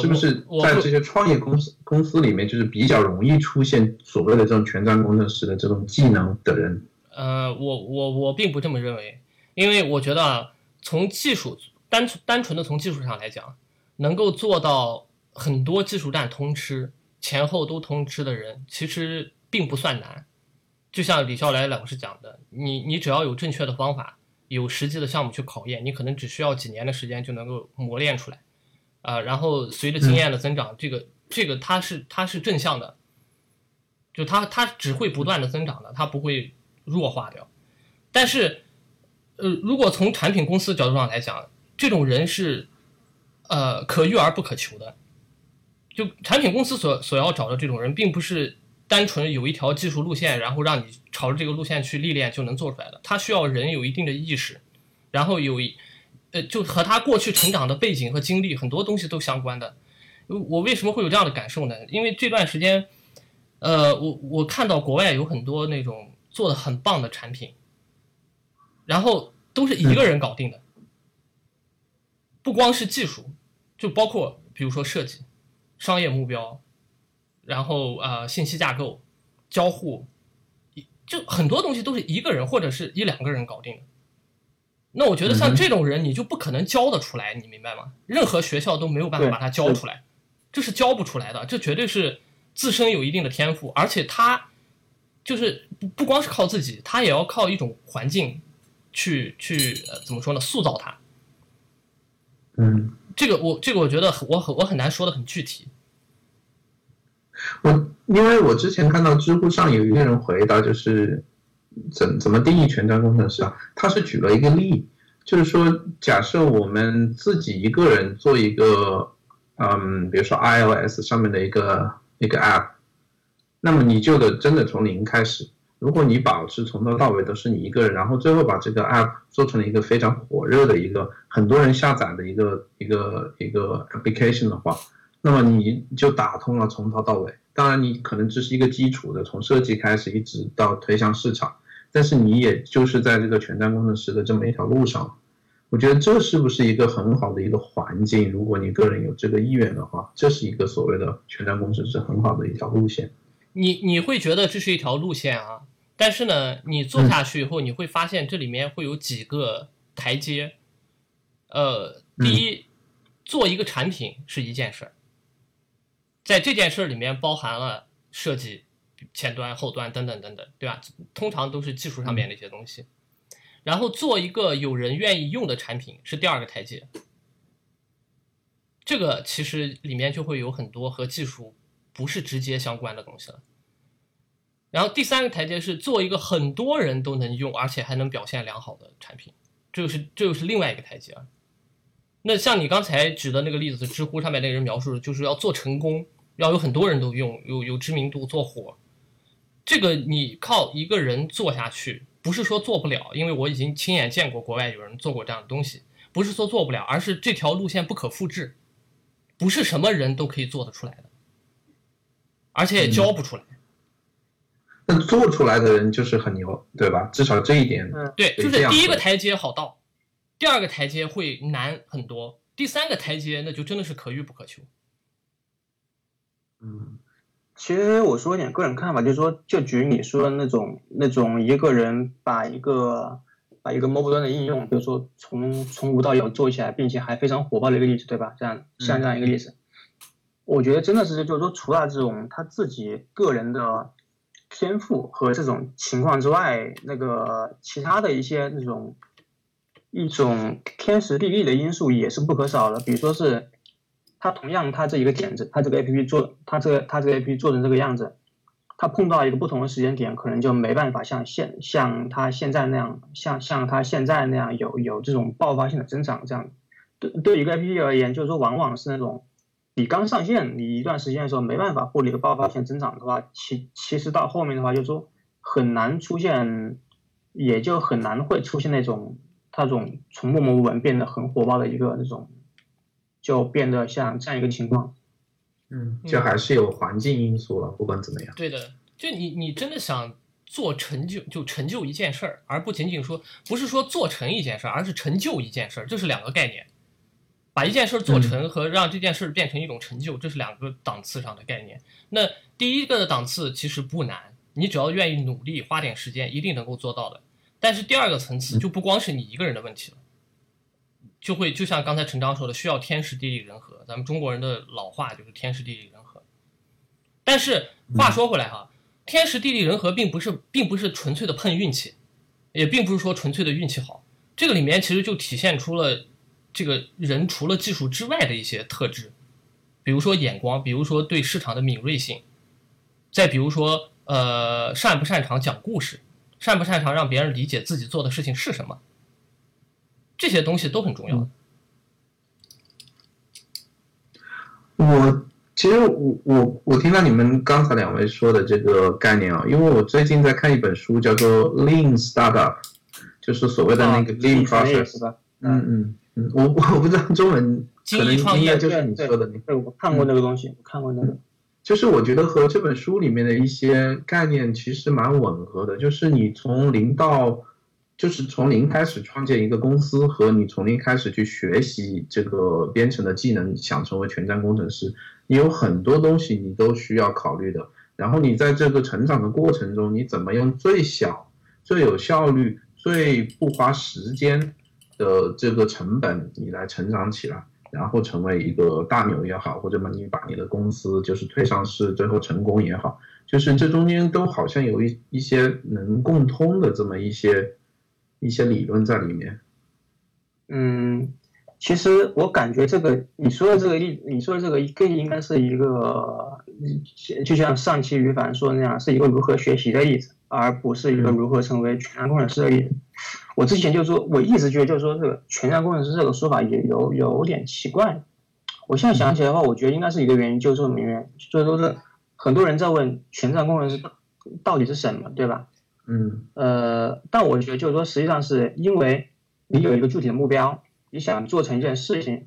Speaker 1: 是不是在这些创业公司公司里面，就是比较容易出现所谓的这种全站工程师的这种技能的人？
Speaker 3: 呃，我我我并不这么认为，因为我觉得从技术单单纯的从技术上来讲，能够做到很多技术站通吃，前后都通吃的人，其实并不算难。就像李笑来老师讲的，你你只要有正确的方法，有实际的项目去考验，你可能只需要几年的时间就能够磨练出来。啊，然后随着经验的增长，这个这个它是它是正向的，就它它只会不断的增长的，它不会弱化掉。但是，呃，如果从产品公司角度上来讲，这种人是呃可遇而不可求的。就产品公司所所要找的这种人，并不是单纯有一条技术路线，然后让你朝着这个路线去历练就能做出来的。他需要人有一定的意识，然后有一。呃，就和他过去成长的背景和经历很多东西都相关的。我为什么会有这样的感受呢？因为这段时间，呃，我我看到国外有很多那种做的很棒的产品，然后都是一个人搞定的，不光是技术，就包括比如说设计、商业目标，然后啊信息架构、交互，就很多东西都是一个人或者是一两个人搞定的。那我觉得像这种人，你就不可能教得出来，你明白吗？任何学校都没有办法把他教出来，这是教不出来的，这绝对是自身有一定的天赋，而且他就是不不光是靠自己，他也要靠一种环境去去怎么说呢？塑造他。
Speaker 1: 嗯，
Speaker 3: 这个我这个我觉得我很我很难说的很具体。
Speaker 1: 我因为我之前看到知乎上有一个人回答，就是。怎怎么定义全站工程师啊？他是举了一个例，就是说，假设我们自己一个人做一个，嗯，比如说 iOS 上面的一个一个 App，那么你就得真的从零开始。如果你保持从头到尾都是你一个人，然后最后把这个 App 做成了一个非常火热的一个很多人下载的一个一个一个 application 的话，那么你就打通了从头到尾。当然，你可能只是一个基础的，从设计开始一直到推向市场。但是你也就是在这个全站工程师的这么一条路上，我觉得这是不是一个很好的一个环境？如果你个人有这个意愿的话，这是一个所谓的全站工程师很好的一条路线。
Speaker 3: 你你会觉得这是一条路线啊？但是呢，你做下去以后，你会发现这里面会有几个台阶。呃，第一，做一个产品是一件事儿，在这件事儿里面包含了设计。前端、后端等等等等，对吧？通常都是技术上面的一些东西。然后做一个有人愿意用的产品是第二个台阶。这个其实里面就会有很多和技术不是直接相关的东西了。然后第三个台阶是做一个很多人都能用而且还能表现良好的产品，这就是这又是另外一个台阶。那像你刚才举的那个例子，知乎上面那个人描述的，就是要做成功，要有很多人都用，有有知名度，做火。这个你靠一个人做下去，不是说做不了，因为我已经亲眼见过国外有人做过这样的东西，不是说做不了，而是这条路线不可复制，不是什么人都可以做得出来的，而且也教不出来。
Speaker 1: 那做出来的人就是很牛，对吧？至少这一点，
Speaker 3: 对，就是第一个台阶好到，第二个台阶会难很多，第三个台阶那就真的是可遇不可求。
Speaker 2: 嗯。其实我说一点个人看法，就是说，就举你说的那种那种一个人把一个把一个 mobile 端的应用，比如说从从无到有做起来，并且还非常火爆的一个例子，对吧？这样像这样一个例子，我觉得真的是就是说，除了这种他自己个人的天赋和这种情况之外，那个其他的一些那种一种天时地利的因素也是不可少的，比如说是。他同样，他这一个点子，他这个 A P P 做，他这个他这个 A P P 做成这个样子，他碰到一个不同的时间点，可能就没办法像现像他现在那样，像像他现在那样有有这种爆发性的增长。这样，对对一个 A P P 而言，就是说往往是那种你刚上线，你一段时间的时候没办法获得一个爆发性增长的话，其其实到后面的话，就是说很难出现，也就很难会出现那种它这种从默默无闻变得很火爆的一个那种。就变得像这样一个情况，
Speaker 1: 嗯，就还是有环境因素了。不管怎么样，
Speaker 3: 对的，就你你真的想做成就，就成就一件事儿，而不仅仅说不是说做成一件事儿，而是成就一件事儿，这是两个概念。把一件事儿做成和让这件事儿变成一种成就，这是两个档次上的概念。那第一个的档次其实不难，你只要愿意努力，花点时间，一定能够做到的。但是第二个层次就不光是你一个人的问题了。就会就像刚才陈章说的，需要天时地利人和。咱们中国人的老话就是天时地利人和。但是话说回来哈，天时地利人和并不是并不是纯粹的碰运气，也并不是说纯粹的运气好。这个里面其实就体现出了这个人除了技术之外的一些特质，比如说眼光，比如说对市场的敏锐性，再比如说呃擅不擅长讲故事，擅不擅长让别人理解自己做的事情是什么。这些东西都很重要。
Speaker 1: 我其实我我我听到你们刚才两位说的这个概念啊，因为我最近在看一本书，叫做《Lean Startup》，就是所谓的那个 Lean Process。嗯嗯嗯，我我不知道中文可能创业就是你说的那
Speaker 2: 个。我看过那个东西，我看过那个。
Speaker 1: 就是我觉得和这本书里面的一些概念其实蛮吻合的，就是你从零到。就是从零开始创建一个公司，和你从零开始去学习这个编程的技能，想成为全站工程师，你有很多东西你都需要考虑的。然后你在这个成长的过程中，你怎么用最小、最有效率、最不花时间的这个成本，你来成长起来，然后成为一个大牛也好，或者把你把你的公司就是推上市，最后成功也好，就是这中间都好像有一一些能共通的这么一些。一些理论在里面，
Speaker 2: 嗯，其实我感觉这个你说的这个例，你说的这个更应该是一个，就像上期于凡说的那样，是一个如何学习的例子，而不是一个如何成为全站工程师的例子。我之前就说，我一直觉得就是说这个全站工程师这个说法也有有点奇怪。我现在想起来的话，我觉得应该是一个原因，就是说明原就是说是很多人在问全站工程师到底是什么，对吧？
Speaker 1: 嗯，
Speaker 2: 呃，但我觉得就是说，实际上是因为你有一个具体的目标，你想做成一件事情，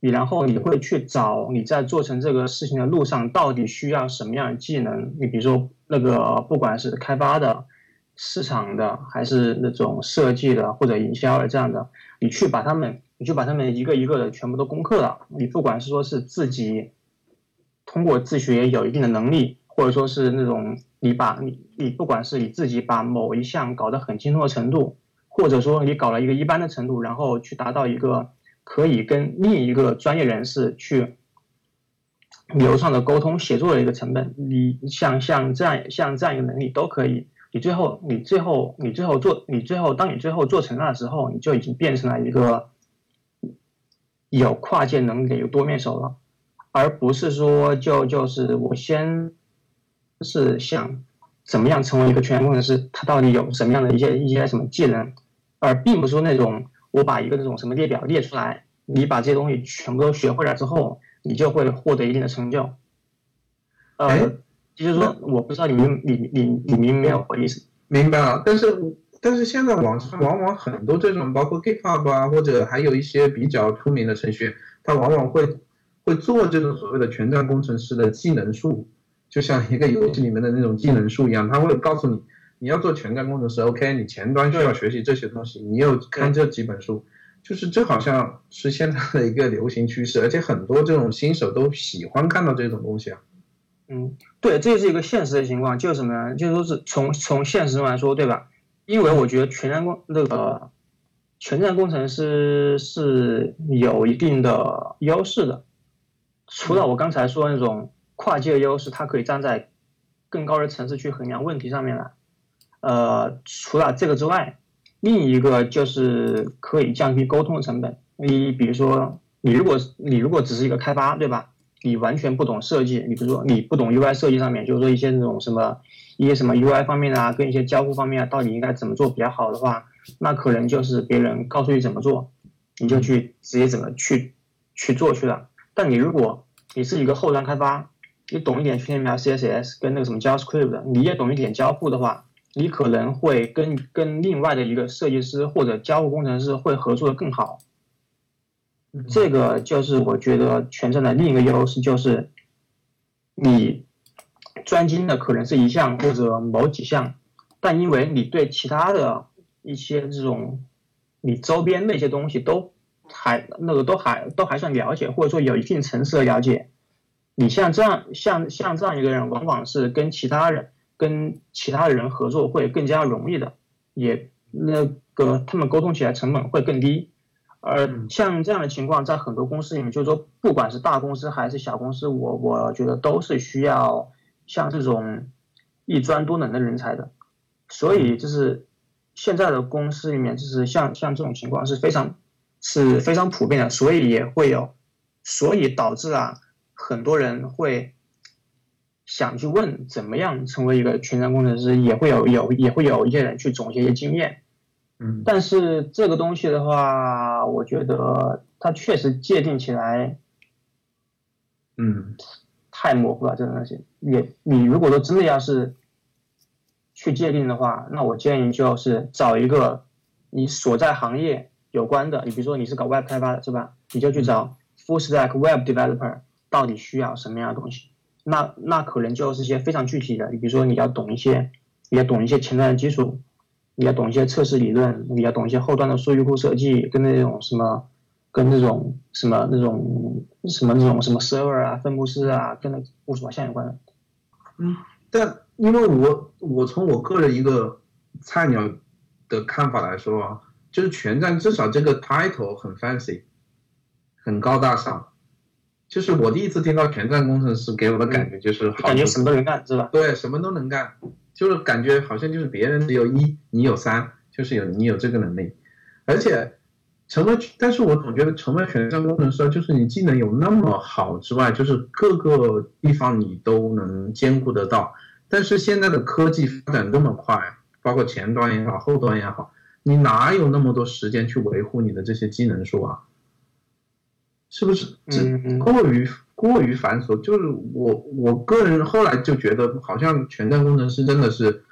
Speaker 2: 你然后你会去找你在做成这个事情的路上到底需要什么样的技能。你比如说那个不管是开发的、市场的，还是那种设计的或者营销的这样的，你去把他们，你就把他们一个一个的全部都攻克了。你不管是说是自己通过自学有一定的能力，或者说是那种。你把你你不管是你自己把某一项搞得很精通的程度，或者说你搞了一个一般的程度，然后去达到一个可以跟另一个专业人士去流畅的沟通协作的一个成本，你像像这样像这样一个能力都可以，你最后你最后你最后做你最后当你最后做成了的时候，你就已经变成了一个有跨界能力的有多面手了，而不是说就就是我先是想怎么样成为一个全工程师，他到底有什么样的一些一些什么技能，而并不是说那种我把一个那种什么列表列出来，你把这些东西全部都学会了之后，你就会获得一定的成就。呃。就是说，我不知道你明你你你明没有我意思？
Speaker 1: 明白了，但是但是现在网上往往很多这种，包括 GitHub 啊，或者还有一些比较出名的程序员，他往往会会做这种所谓的全站工程师的技能树，就像一个游戏里面的那种技能树一样，它会告诉你，你要做全站工程师，OK，你前端需要学习这些东西，你又看这几本书，就是这好像是现在的一个流行趋势，而且很多这种新手都喜欢看到这种东西啊。
Speaker 2: 嗯，对，这是一个现实的情况，就是什么呢？就是说是从从现实中来说，对吧？因为我觉得全站工那个全站工程师是有一定的优势的，除了我刚才说那种跨界优势，它可以站在更高的层次去衡量问题上面来。呃，除了这个之外，另一个就是可以降低沟通的成本。你比如说，你如果你如果只是一个开发，对吧？你完全不懂设计，你比如说你不懂 UI 设计上面，就是说一些那种什么一些什么 UI 方面啊，跟一些交互方面啊，到底应该怎么做比较好的话，那可能就是别人告诉你怎么做，你就去直接怎么去去做去了。但你如果你是一个后端开发，你懂一点 HTML、CSS 跟那个什么 JavaScript 的，你也懂一点交互的话，你可能会跟跟另外的一个设计师或者交互工程师会合作的更好。这个就是我觉得全站的另一个优势，就是你专精的可能是一项或者某几项，但因为你对其他的一些这种你周边那些东西都还那个都还都还算了解，或者说有一定层次的了解，你像这样像像这样一个人，往往是跟其他人跟其他的人合作会更加容易的，也那个他们沟通起来成本会更低。而像这样的情况，在很多公司里面，就是说，不管是大公司还是小公司，我我觉得都是需要像这种一专多能的人才的。所以，就是现在的公司里面，就是像像这种情况是非常是非常普遍的，所以也会有，所以导致啊，很多人会想去问怎么样成为一个全站工程师，也会有有也会有一些人去总结一些经验。
Speaker 1: 嗯，
Speaker 2: 但是这个东西的话，我觉得它确实界定起来，
Speaker 1: 嗯，
Speaker 2: 太模糊了。这个东西，也你如果说真的要是去界定的话，那我建议就是找一个你所在行业有关的，你比如说你是搞 Web 开发的，是吧？你就去找 Full Stack Web Developer，到底需要什么样的东西？那那可能就是一些非常具体的，你比如说你要懂一些，你要懂一些前端的基础。你要懂一些测试理论，你要懂一些后端的数据库设计，跟那种什么，跟那种什么那种什么那种什么 server 啊、分布式啊，跟那部署相关的。
Speaker 1: 嗯，但因为我我从我个人一个菜鸟的看法来说啊，就是全站至少这个 title 很 fancy，很高大上。就是我第一次听到全站工程师，给我的感觉就是
Speaker 2: 感觉什么都能干，是吧？
Speaker 1: 对，什么都能干。就是感觉好像就是别人只有一，你有三，就是有你有这个能力，而且成为，但是我总觉得成为全站工程师，就是你技能有那么好之外，就是各个地方你都能兼顾得到。但是现在的科技发展这么快，包括前端也好，后端也好，你哪有那么多时间去维护你的这些技能树啊？是不是？这过于。过于繁琐，就是我我个人后来就觉得，好像全站工程师真的是，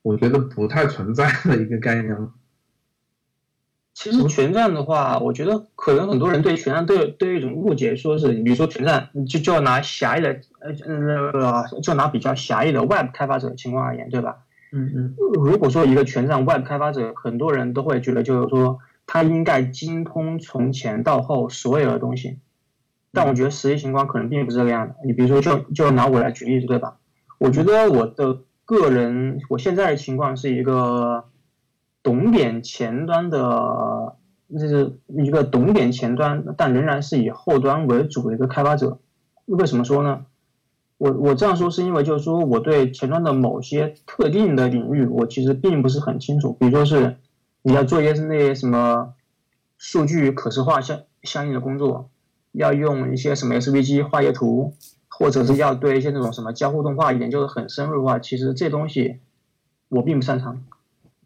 Speaker 1: 我觉得不太存在的一个概念了。
Speaker 2: 其实全站的话，我觉得可能很多人对全站都有都有一种误解，说是比如说全站就就要拿狭义的呃那个就拿比较狭义的 Web 开发者的情况而言，对吧？
Speaker 1: 嗯嗯。
Speaker 2: 如果说一个全站 Web 开发者，很多人都会觉得就是说他应该精通从前到后所有的东西。但我觉得实际情况可能并不是这个样的。你比如说，就就拿我来举例子，对吧？我觉得我的个人，我现在的情况是一个懂点前端的，就是一个懂点前端，但仍然是以后端为主的一个开发者。为什么说呢？我我这样说是因为就是说我对前端的某些特定的领域我其实并不是很清楚，比如说是你要做一些那些什么数据可视化相相应的工作，要用一些什么 SVG 画页图，或者是要对一些那种什么交互动画研究的很深入的话，其实这东西我并不擅长。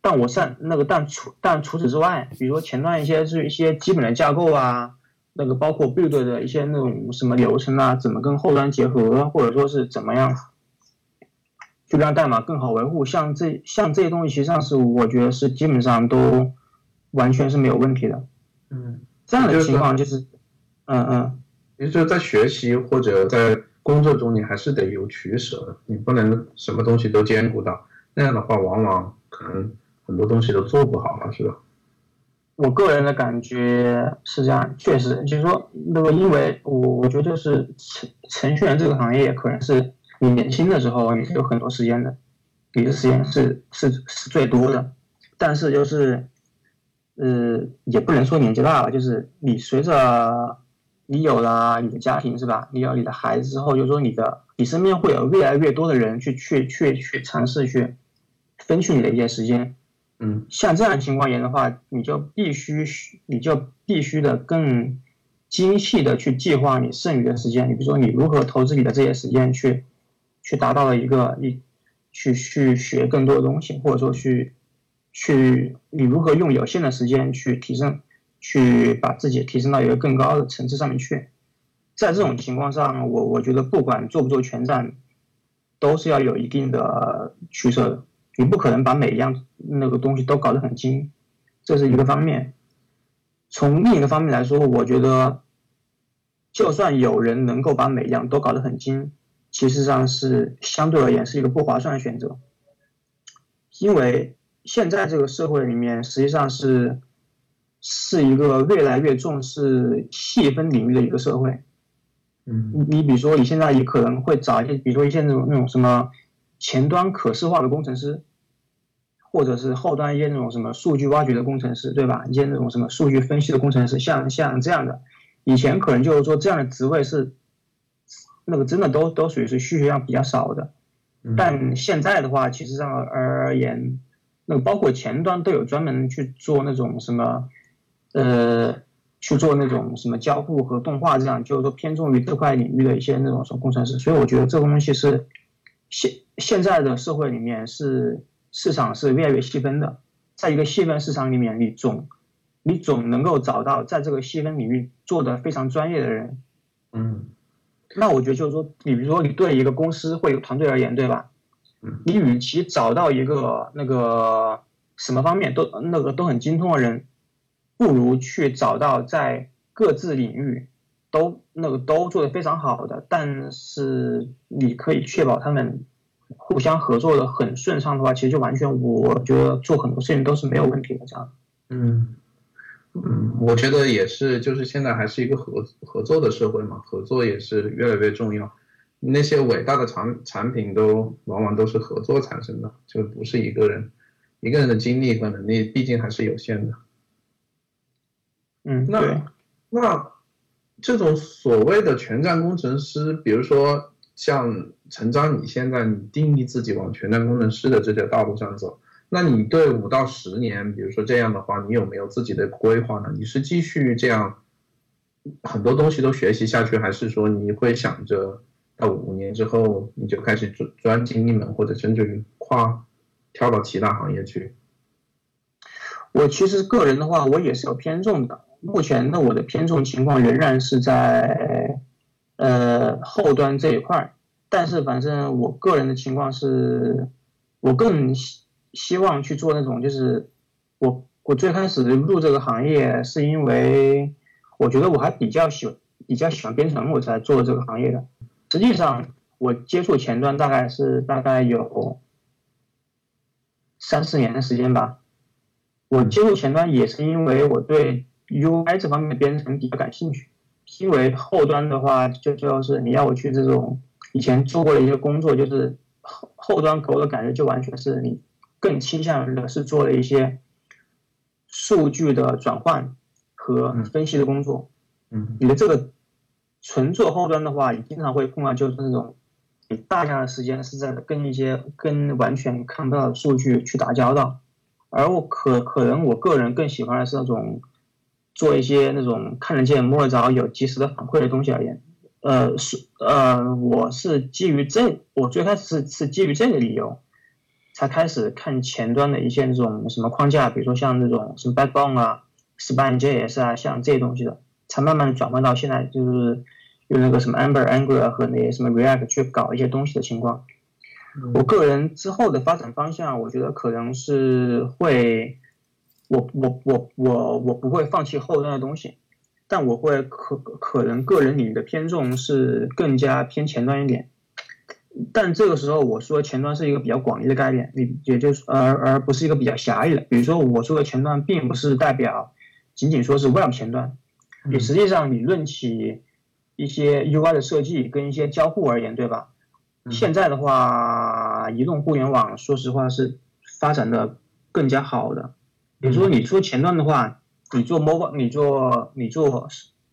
Speaker 2: 但我擅那个但除但除此之外，比如说前端一些是一些基本的架构啊。那个包括 build 的一些那种什么流程啊，怎么跟后端结合，或者说是怎么样，就让代码更好维护。像这像这些东西，实际上是我觉得是基本上都完全是没有问题的。
Speaker 1: 嗯，
Speaker 2: 这样的情况就是，嗯嗯，
Speaker 1: 也就是在学习或者在工作中，你还是得有取舍，你不能什么东西都兼顾到，那样的话，往往可能很多东西都做不好了，是吧？
Speaker 2: 我个人的感觉是这样，确实就是说，那个因为我我觉得就是程程序员这个行业，可能是你年轻的时候你是有很多时间的，你的时间是是是最多的，但是就是，呃，也不能说年纪大了，就是你随着你有了你的家庭是吧？你有你的孩子之后，就是说你的你身边会有越来越多的人去去去去尝试去分去你的一些时间。
Speaker 1: 嗯，
Speaker 2: 像这样情况言的话，你就必须，你就必须的更精细的去计划你剩余的时间。你比如说，你如何投资你的这些时间去，去达到了一个你，去去学更多的东西，或者说去，去你如何用有限的时间去提升，去把自己提升到一个更高的层次上面去。在这种情况上，我我觉得不管做不做全站，都是要有一定的取舍的。你不可能把每一样那个东西都搞得很精，这是一个方面。从另一个方面来说，我觉得，就算有人能够把每一样都搞得很精，其实上是相对而言是一个不划算的选择。因为现在这个社会里面，实际上是是一个越来越重视细分领域的一个社会。
Speaker 1: 嗯，
Speaker 2: 你比如说，你现在也可能会找一些，比如说一些那种那种什么。前端可视化的工程师，或者是后端一些那种什么数据挖掘的工程师，对吧？一些那种什么数据分析的工程师，像像这样的，以前可能就是说这样的职位是，那个真的都都属于是需求量比较少的，但现在的话，其实上而言，那个包括前端都有专门去做那种什么，呃，去做那种什么交互和动画这样，就是说偏重于这块领域的一些那种什么工程师，所以我觉得这个东西是现。现在的社会里面是市场是越来越细分的，在一个细分市场里面，你总你总能够找到在这个细分领域做的非常专业的人。
Speaker 1: 嗯，
Speaker 2: 那我觉得就是说，你比如说你对一个公司或一个团队而言，对吧？
Speaker 1: 嗯，
Speaker 2: 你与其找到一个那个什么方面都那个都很精通的人，不如去找到在各自领域都那个都做得非常好的，但是你可以确保他们。互相合作的很顺畅的话，其实就完全，我觉得做很多事情都是没有问题的。这样，
Speaker 1: 嗯嗯，我觉得也是，就是现在还是一个合合作的社会嘛，合作也是越来越重要。那些伟大的产产品都往往都是合作产生的，就不是一个人一个人的精力和能力，毕竟还是有限的。
Speaker 2: 嗯，
Speaker 1: 那那这种所谓的全站工程师，比如说。像陈章，你现在你定义自己往全站工程师的这条道路上走，那你对五到十年，比如说这样的话，你有没有自己的规划呢？你是继续这样很多东西都学习下去，还是说你会想着到五年之后你就开始专专精一门，或者甚至于跨跳到其他行业去？
Speaker 2: 我其实个人的话，我也是有偏重的。目前的我的偏重情况仍然是在。呃，后端这一块，但是反正我个人的情况是，我更希望去做那种，就是我我最开始入这个行业是因为我觉得我还比较喜比较喜欢编程，我才做这个行业的。实际上，我接触前端大概是大概有三四年的时间吧。我接触前端也是因为我对 UI 这方面的编程比较感兴趣。因为后端的话，就就是你要我去这种以前做过的一些工作，就是后后端给我的感觉就完全是你更倾向的是做了一些数据的转换和分析的工作。
Speaker 1: 嗯，
Speaker 2: 你的这个纯做后端的话，你经常会碰到就是那种你大量的时间是在跟一些跟完全看不到的数据去打交道，而我可可能我个人更喜欢的是那种做一些那种看得见摸得着有及时的反馈的东西而言。呃，是呃，我是基于这，我最开始是是基于这个理由，才开始看前端的一些那种什么框架，比如说像那种什么 Backbone 啊、Span JS 啊，像这些东西的，才慢慢转换到现在就是用那个什么 Amber、Angular 和那些什么 React 去搞一些东西的情况。我个人之后的发展方向，我觉得可能是会，我我我我我不会放弃后端的东西。但我会可可能个人领域的偏重是更加偏前端一点，但这个时候我说前端是一个比较广义的概念，你也就是而而不是一个比较狭义的。比如说我说的前端，并不是代表仅仅说是 Web 前端，你实际上你论起一些 UI 的设计跟一些交互而言，对吧？现在的话，移动互联网说实话是发展的更加好的。比如说你说前端的话。你做 mobile，你做你做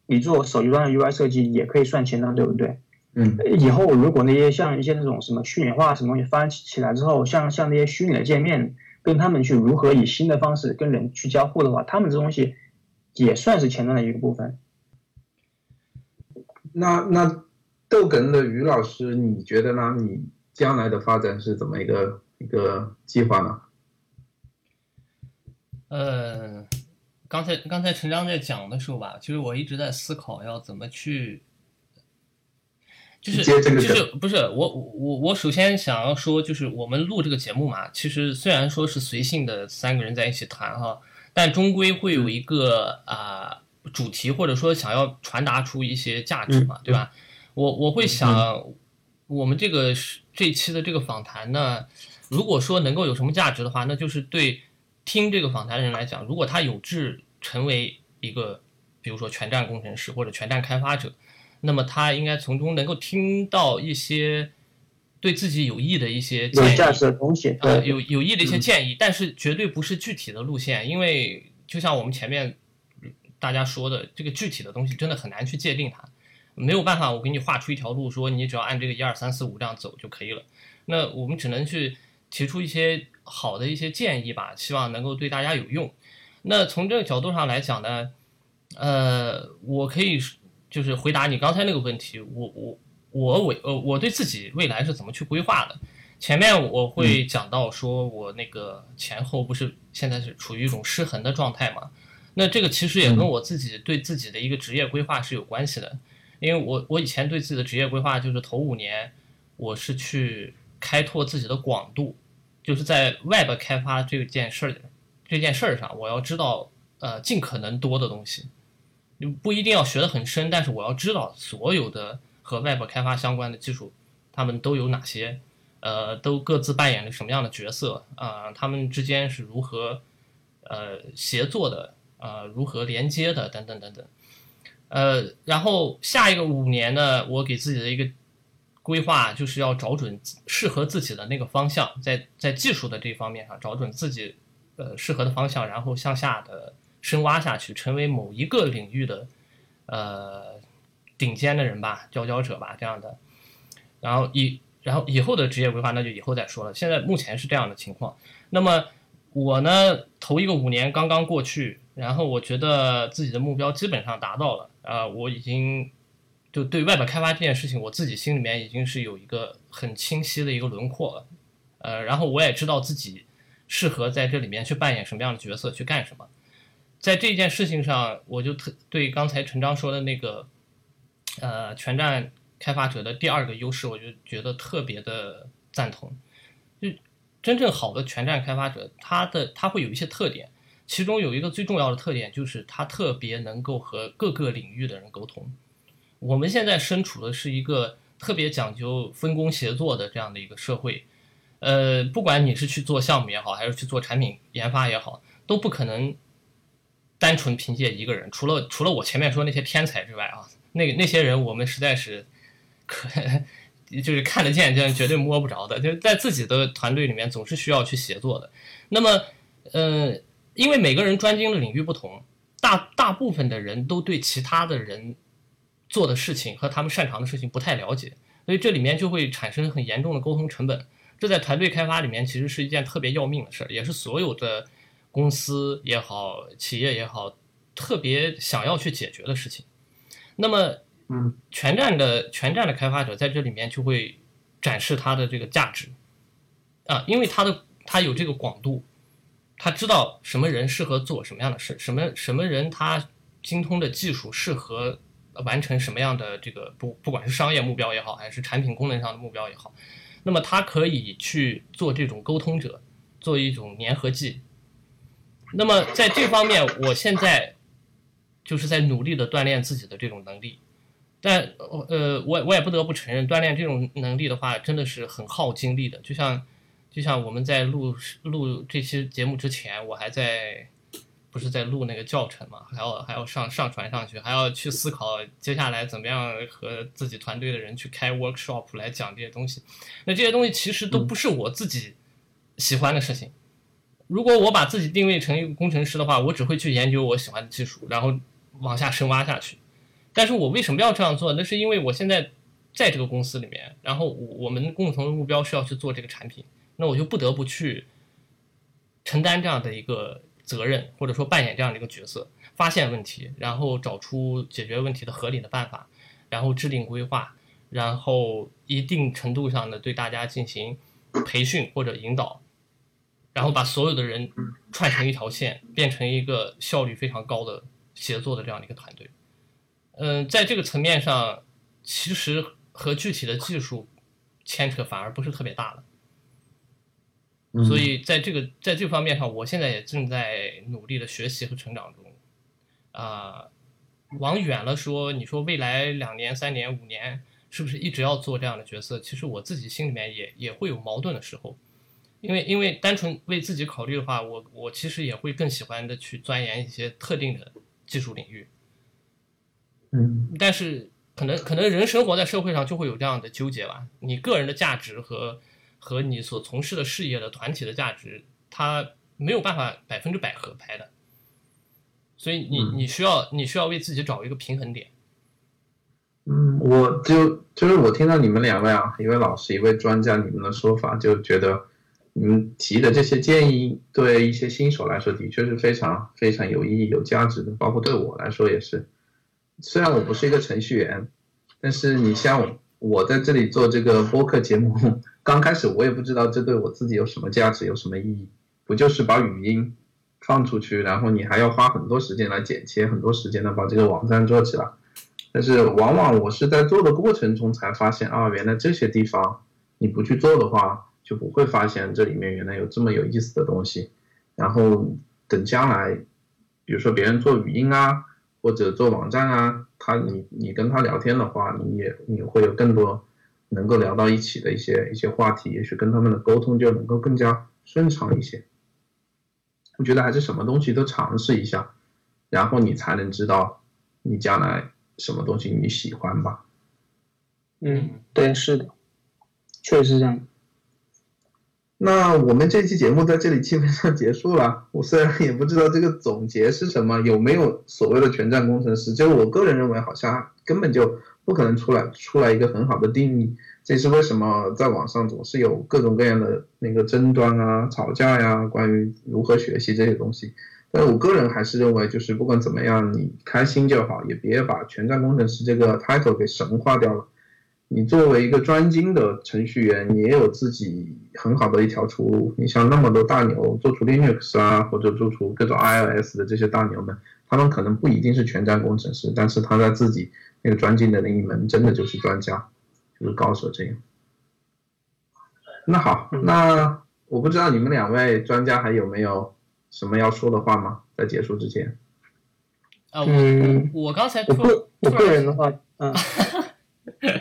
Speaker 2: 你做手机端的 UI 设计也可以算前端，对不对？
Speaker 1: 嗯。
Speaker 2: 以后如果那些像一些那种什么虚拟化什么东西发展起来之后，像像那些虚拟的界面，跟他们去如何以新的方式跟人去交互的话，他们这东西也算是前端的一个部分。
Speaker 1: 那那逗哏的于老师，你觉得呢？你将来的发展是怎么一个一个计划呢？
Speaker 3: 呃。刚才刚才陈章在讲的时候吧，其实我一直在思考要怎么去，就是就是不是我我我首先想要说，就是我们录这个节目嘛，其实虽然说是随性的三个人在一起谈哈，但终归会有一个啊主题，或者说想要传达出一些价值嘛，对吧？我我会想，我们这个这期的这个访谈呢，如果说能够有什么价值的话，那就是对。听这个访谈的人来讲，如果他有志成为一个，比如说全站工程师或者全站开发者，那么他应该从中能够听到一些对自己有益的一些
Speaker 2: 有价值的东西，
Speaker 3: 呃，有有益的一些建议，但是绝对不是具体的路线，因为就像我们前面大家说的，这个具体的东西真的很难去界定它，没有办法，我给你画出一条路，说你只要按这个一二三四五这样走就可以了。那我们只能去提出一些。好的一些建议吧，希望能够对大家有用。那从这个角度上来讲呢，呃，我可以就是回答你刚才那个问题。我我我未呃，我对自己未来是怎么去规划的？前面我会讲到说，我那个前后不是现在是处于一种失衡的状态嘛？那这个其实也跟我自己对自己的一个职业规划是有关系的。因为我我以前对自己的职业规划就是头五年我是去开拓自己的广度。就是在 Web 开发这件事儿这件事儿上，我要知道呃尽可能多的东西，不一定要学得很深，但是我要知道所有的和 Web 开发相关的技术，他们都有哪些，呃，都各自扮演了什么样的角色啊？他们之间是如何呃协作的啊？如何连接的？等等等等。呃，然后下一个五年呢，我给自己的一个。规划就是要找准适合自己的那个方向，在在技术的这方面上找准自己呃适合的方向，然后向下的深挖下去，成为某一个领域的呃顶尖的人吧，佼佼者吧这样的。然后以然后以后的职业规划那就以后再说了。现在目前是这样的情况。那么我呢，头一个五年刚刚过去，然后我觉得自己的目标基本上达到了啊，我已经。就对外部开发这件事情，我自己心里面已经是有一个很清晰的一个轮廓了，呃，然后我也知道自己适合在这里面去扮演什么样的角色，去干什么。在这件事情上，我就特对刚才陈章说的那个，呃，全站开发者的第二个优势，我就觉得特别的赞同。就真正好的全站开发者，他的他会有一些特点，其中有一个最重要的特点就是他特别能够和各个领域的人沟通。我们现在身处的是一个特别讲究分工协作的这样的一个社会，呃，不管你是去做项目也好，还是去做产品研发也好，都不可能单纯凭借一个人。除了除了我前面说那些天才之外啊，那那些人我们实在是可 就是看得见，这样绝对摸不着的。就是在自己的团队里面，总是需要去协作的。那么，呃，因为每个人专精的领域不同，大大部分的人都对其他的人。做的事情和他们擅长的事情不太了解，所以这里面就会产生很严重的沟通成本。这在团队开发里面其实是一件特别要命的事儿，也是所有的公司也好、企业也好，特别想要去解决的事情。那么，
Speaker 2: 嗯，
Speaker 3: 全站的全站的开发者在这里面就会展示他的这个价值啊，因为他的他有这个广度，他知道什么人适合做什么样的事，什么什么人他精通的技术适合完成什么样的这个不不管是商业目标也好，还是产品功能上的目标也好。那么他可以去做这种沟通者，做一种粘合剂。那么在这方面，我现在就是在努力的锻炼自己的这种能力。但呃，我我也不得不承认，锻炼这种能力的话，真的是很耗精力的。就像就像我们在录录这期节目之前，我还在。不是在录那个教程嘛，还要还要上上传上去，还要去思考接下来怎么样和自己团队的人去开 workshop 来讲这些东西。那这些东西其实都不是我自己喜欢的事情。如果我把自己定位成一个工程师的话，我只会去研究我喜欢的技术，然后往下深挖下去。但是我为什么要这样做？那是因为我现在在这个公司里面，然后我们共同的目标是要去做这个产品，那我就不得不去承担这样的一个。责任或者说扮演这样的一个角色，发现问题，然后找出解决问题的合理的办法，然后制定规划，然后一定程度上的对大家进行培训或者引导，然后把所有的人串成一条线，变成一个效率非常高的协作的这样的一个团队。嗯，在这个层面上，其实和具体的技术牵扯反而不是特别大的。所以在这个在这方面上，我现在也正在努力的学习和成长中。啊，往远了说，你说未来两年、三年、五年，是不是一直要做这样的角色？其实我自己心里面也也会有矛盾的时候，因为因为单纯为自己考虑的话，我我其实也会更喜欢的去钻研一些特定的技术领域。
Speaker 2: 嗯，
Speaker 3: 但是可能可能人生活在社会上就会有这样的纠结吧，你个人的价值和。和你所从事的事业的团体的价值，它没有办法百分之百合拍的，所以你你需要你需要为自己找一个平衡点。
Speaker 1: 嗯，我就就是我听到你们两位啊，一位老师，一位专家，你们的说法，就觉得你们提的这些建议对一些新手来说的确是非常非常有意义、有价值的，包括对我来说也是。虽然我不是一个程序员，但是你像我在这里做这个播客节目。刚开始我也不知道这对我自己有什么价值，有什么意义，不就是把语音放出去，然后你还要花很多时间来剪切，很多时间的把这个网站做起来。但是往往我是在做的过程中才发现啊，原来这些地方你不去做的话，就不会发现这里面原来有这么有意思的东西。然后等将来，比如说别人做语音啊，或者做网站啊，他你你跟他聊天的话，你也你会有更多。能够聊到一起的一些一些话题，也许跟他们的沟通就能够更加顺畅一些。我觉得还是什么东西都尝试一下，然后你才能知道你将来什么东西你喜欢吧。
Speaker 2: 嗯，对，是的，确实是这样。
Speaker 1: 那我们这期节目在这里基本上结束了。我虽然也不知道这个总结是什么，有没有所谓的全站工程师，就是我个人认为好像根本就。不可能出来出来一个很好的定义，这是为什么在网上总是有各种各样的那个争端啊、吵架呀，关于如何学习这些东西。但我个人还是认为，就是不管怎么样，你开心就好，也别把全站工程师这个 title 给神化掉了。你作为一个专精的程序员，你也有自己很好的一条出路。你像那么多大牛做出 Linux 啊，或者做出各种 iOS 的这些大牛们，他们可能不一定是全站工程师，但是他在自己。那个专精的那一门，真的就是专家，就是高手这样。那好，那我不知道你们两位专家还有没有什么要说的话吗？在结束之前。
Speaker 3: 啊，我我刚才
Speaker 2: 我个我个人的话，嗯，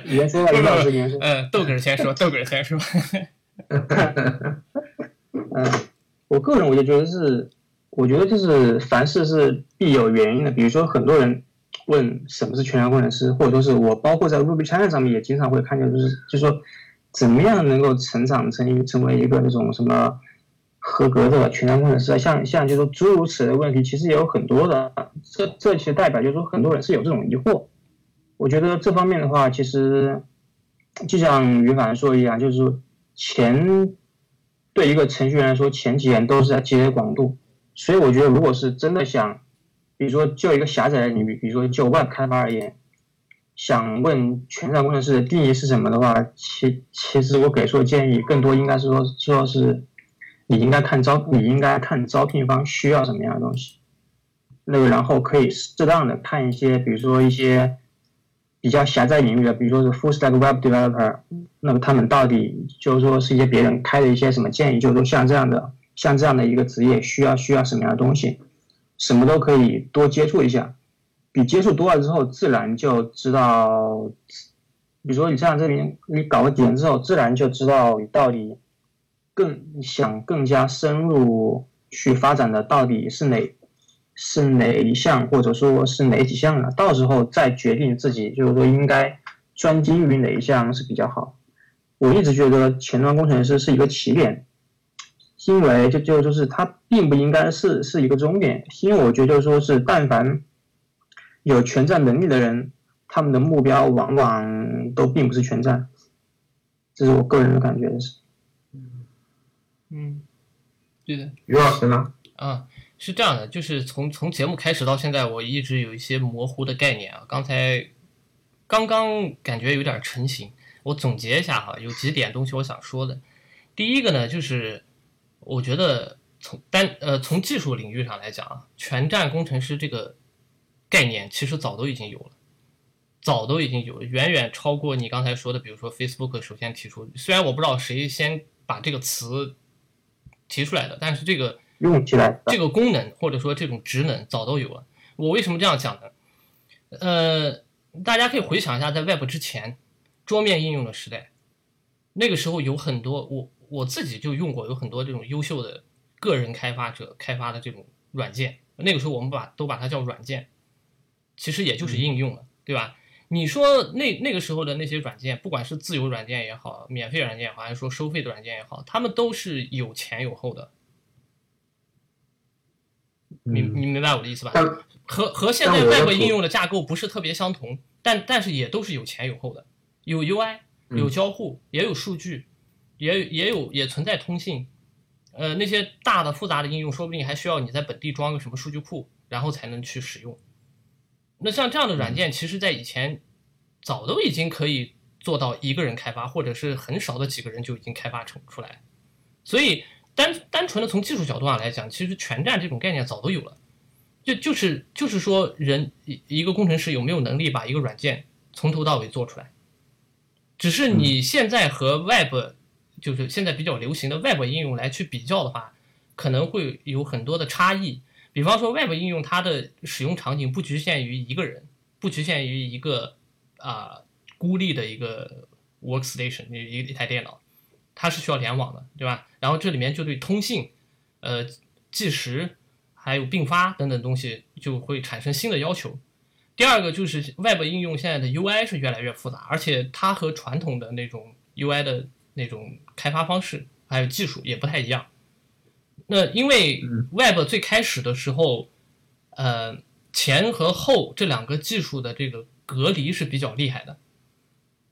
Speaker 2: 你先说吧，李老师，你说。
Speaker 3: 嗯，豆哥先说，豆哥先说。
Speaker 2: 嗯，我个人我就觉得是，我觉得就是凡事是必有原因的，比如说很多人。问什么是全员工程师，或者说是我包括在 Ruby Channel 上面也经常会看见，就是就是说，怎么样能够成长成成为一个那种什么合格的全员工程师啊？像像就是说诸如此类的问题，其实也有很多的。这这其实代表就是说很多人是有这种疑惑。我觉得这方面的话，其实就像于凡说一样，就是说前对一个程序员来说，前几年都是在积累广度，所以我觉得，如果是真的想，比如说就一个狭窄的领域，比如说就 Web 开发而言，想问全站工程师的定义是什么的话，其其实我给出的建议更多应该是说说是你应该看招，你应该看招聘方需要什么样的东西，那个然后可以适当的看一些，比如说一些。比较狭窄领域的，比如说是 full stack web developer，那么他们到底就是说是一些别人开的一些什么建议，就是说像这样的，像这样的一个职业需要需要什么样的东西，什么都可以多接触一下，比接触多了之后，自然就知道，比如说你像这边你搞个点之后，自然就知道你到底更想更加深入去发展的到底是哪。是哪一项，或者说是哪几项呢？到时候再决定自己，就是说应该专精于哪一项是比较好。我一直觉得前端工程师是一个起点，因为就就就是它并不应该是是一个终点，因为我觉得说是但凡有全站能力的人，他们的目标往往都并不是全站，这是我个人的感觉是。
Speaker 3: 嗯嗯，对的。
Speaker 1: 于老师呢？
Speaker 3: 啊。是这样的，就是从从节目开始到现在，我一直有一些模糊的概念啊。刚才刚刚感觉有点成型，我总结一下哈，有几点东西我想说的。第一个呢，就是我觉得从单呃从技术领域上来讲啊，全站工程师这个概念其实早都已经有了，早都已经有了，远远超过你刚才说的，比如说 Facebook 首先提出，虽然我不知道谁先把这个词提出来的，但是这个。
Speaker 2: 用起来，
Speaker 3: 这个功能或者说这种职能早都有了。我为什么这样讲呢？呃，大家可以回想一下，在 Web 之前，桌面应用的时代，那个时候有很多我我自己就用过，有很多这种优秀的个人开发者开发的这种软件。那个时候我们把都把它叫软件，其实也就是应用了，对吧？你说那那个时候的那些软件，不管是自由软件也好，免费软件也好，还是说收费的软件也好，他们都是有前有后的。明你明白我的意思吧？和和现在 Web 应用的架构不是特别相同，但但是也都是有前有后的，有 UI，有交互，也有数据，也也有也存在通信。呃，那些大的复杂的应用，说不定还需要你在本地装个什么数据库，然后才能去使用。那像这样的软件，其实在以前早都已经可以做到一个人开发，或者是很少的几个人就已经开发成出来，所以。单单纯的从技术角度上来讲，其实全站这种概念早都有了，就就是就是说，人一一个工程师有没有能力把一个软件从头到尾做出来？只是你现在和 Web，就是现在比较流行的 Web 应用来去比较的话，可能会有很多的差异。比方说，Web 应用它的使用场景不局限于一个人，不局限于一个啊孤立的一个 workstation，一一台电脑。它是需要联网的，对吧？然后这里面就对通信、呃计时、还有并发等等东西就会产生新的要求。第二个就是 Web 应用现在的 UI 是越来越复杂，而且它和传统的那种 UI 的那种开发方式还有技术也不太一样。那因为 Web 最开始的时候，呃前和后这两个技术的这个隔离是比较厉害的，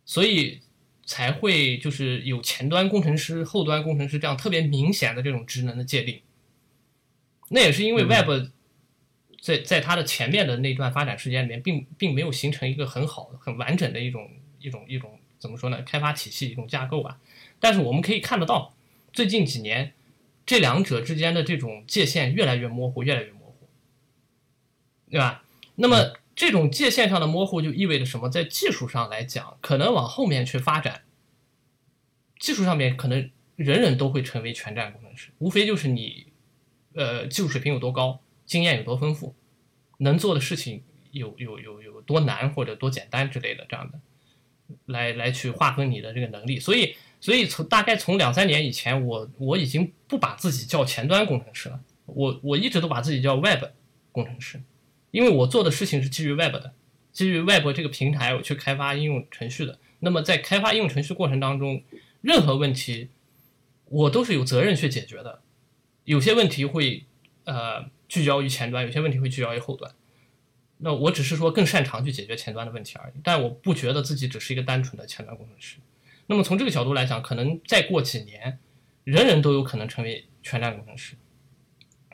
Speaker 3: 所以。才会就是有前端工程师、后端工程师这样特别明显的这种职能的界定。那也是因为 Web 在在它的前面的那段发展时间里面，并并没有形成一个很好的、很完整的一种一种一种怎么说呢？开发体系一种架构吧。但是我们可以看得到，最近几年这两者之间的这种界限越来越模糊，越来越模糊，对吧？那么。这种界限上的模糊就意味着什么？在技术上来讲，可能往后面去发展，技术上面可能人人都会成为全站工程师，无非就是你，呃，技术水平有多高，经验有多丰富，能做的事情有有有有多难或者多简单之类的这样的，来来去划分你的这个能力。所以，所以从大概从两三年以前，我我已经不把自己叫前端工程师了，我我一直都把自己叫 Web 工程师。因为我做的事情是基于 Web 的，基于 Web 这个平台，我去开发应用程序的。那么在开发应用程序过程当中，任何问题我都是有责任去解决的。有些问题会呃聚焦于前端，有些问题会聚焦于后端。那我只是说更擅长去解决前端的问题而已，但我不觉得自己只是一个单纯的前端工程师。那么从这个角度来讲，可能再过几年，人人都有可能成为全站工程师。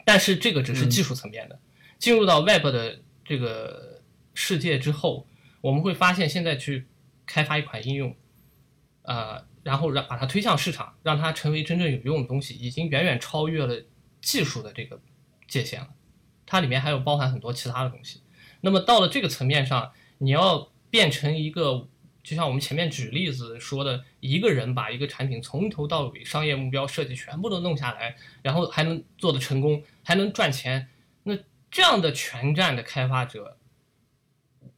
Speaker 3: 但是这个只是技术层面的，进入到 Web 的这个世界之后，我们会发现现在去开发一款应用，呃，然后让把它推向市场，让它成为真正有用的东西，已经远远超越了技术的这个界限了。它里面还有包含很多其他的东西。那么到了这个层面上，你要变成一个，就像我们前面举例子说的，一个人把一个产品从头到尾商业目标设计全部都弄下来，然后还能做得成功，还能赚钱，这样的全站的开发者，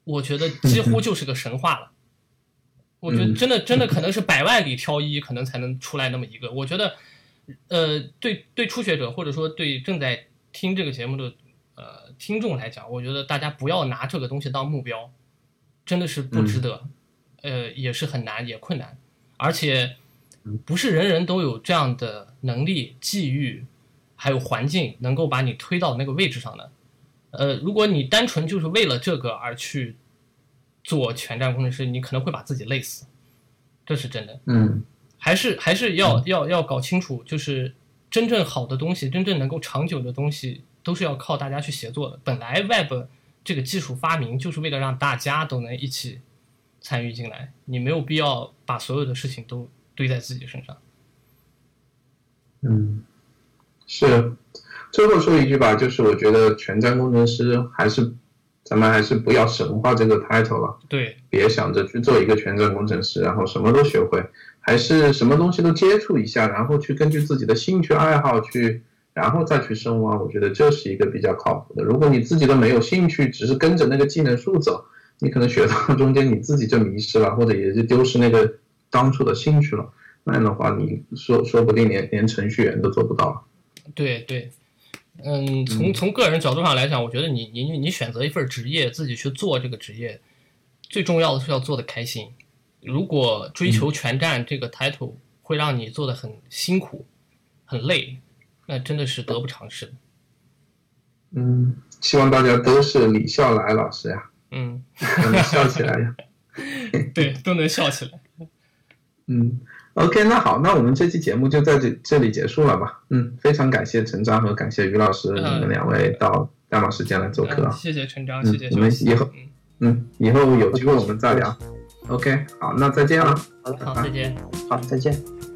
Speaker 3: 我觉得几乎就是个神话了。我觉得真的真的可能是百万里挑一，可能才能出来那么一个。我觉得，呃，对对初学者或者说对正在听这个节目的。呃，听众来讲，我觉得大家不要拿这个东西当目标，真的是不值得，呃，也是很难，也困难，而且不是人人都有这样的能力、际遇，还有环境能够把你推到那个位置上的。呃，如果你单纯就是为了这个而去做全站工程师，你可能会把自己累死，这是真的。
Speaker 2: 嗯，
Speaker 3: 还是还是要要要搞清楚，就是真正好的东西，真正能够长久的东西。都是要靠大家去协作的。本来 Web 这个技术发明就是为了让大家都能一起参与进来，你没有必要把所有的事情都堆在自己身上。
Speaker 1: 嗯，是。最后说一句吧，就是我觉得全站工程师还是咱们还是不要神话这个 title 了。
Speaker 3: 对，
Speaker 1: 别想着去做一个全站工程师，然后什么都学会，还是什么东西都接触一下，然后去根据自己的兴趣爱好去。然后再去深挖，我觉得这是一个比较靠谱的。如果你自己都没有兴趣，只是跟着那个技能树走，你可能学到中间你自己就迷失了，或者也就丢失那个当初的兴趣了。那样的话，你说说不定连连程序员都做不到。
Speaker 3: 对对，嗯，从从个人角度上来讲，我觉得你你你选择一份职业，自己去做这个职业，最重要的是要做的开心。如果追求全站这个 title 会让你做的很辛苦、很累。那真的是得不偿失。
Speaker 1: 嗯，希望大家都是李笑来老师呀。
Speaker 3: 嗯，
Speaker 1: 笑起来呀。
Speaker 3: 对，都能笑起来。
Speaker 1: 嗯，OK，那好，那我们这期节目就在这这里结束了吧？嗯，非常感谢陈章和感谢于老师你们两位到大马时间来做客。
Speaker 3: 谢谢陈章，谢谢。
Speaker 1: 我们以后，嗯，以后有机会我们再聊。OK，好，那再见了。
Speaker 3: 好，再见。
Speaker 2: 好，再见。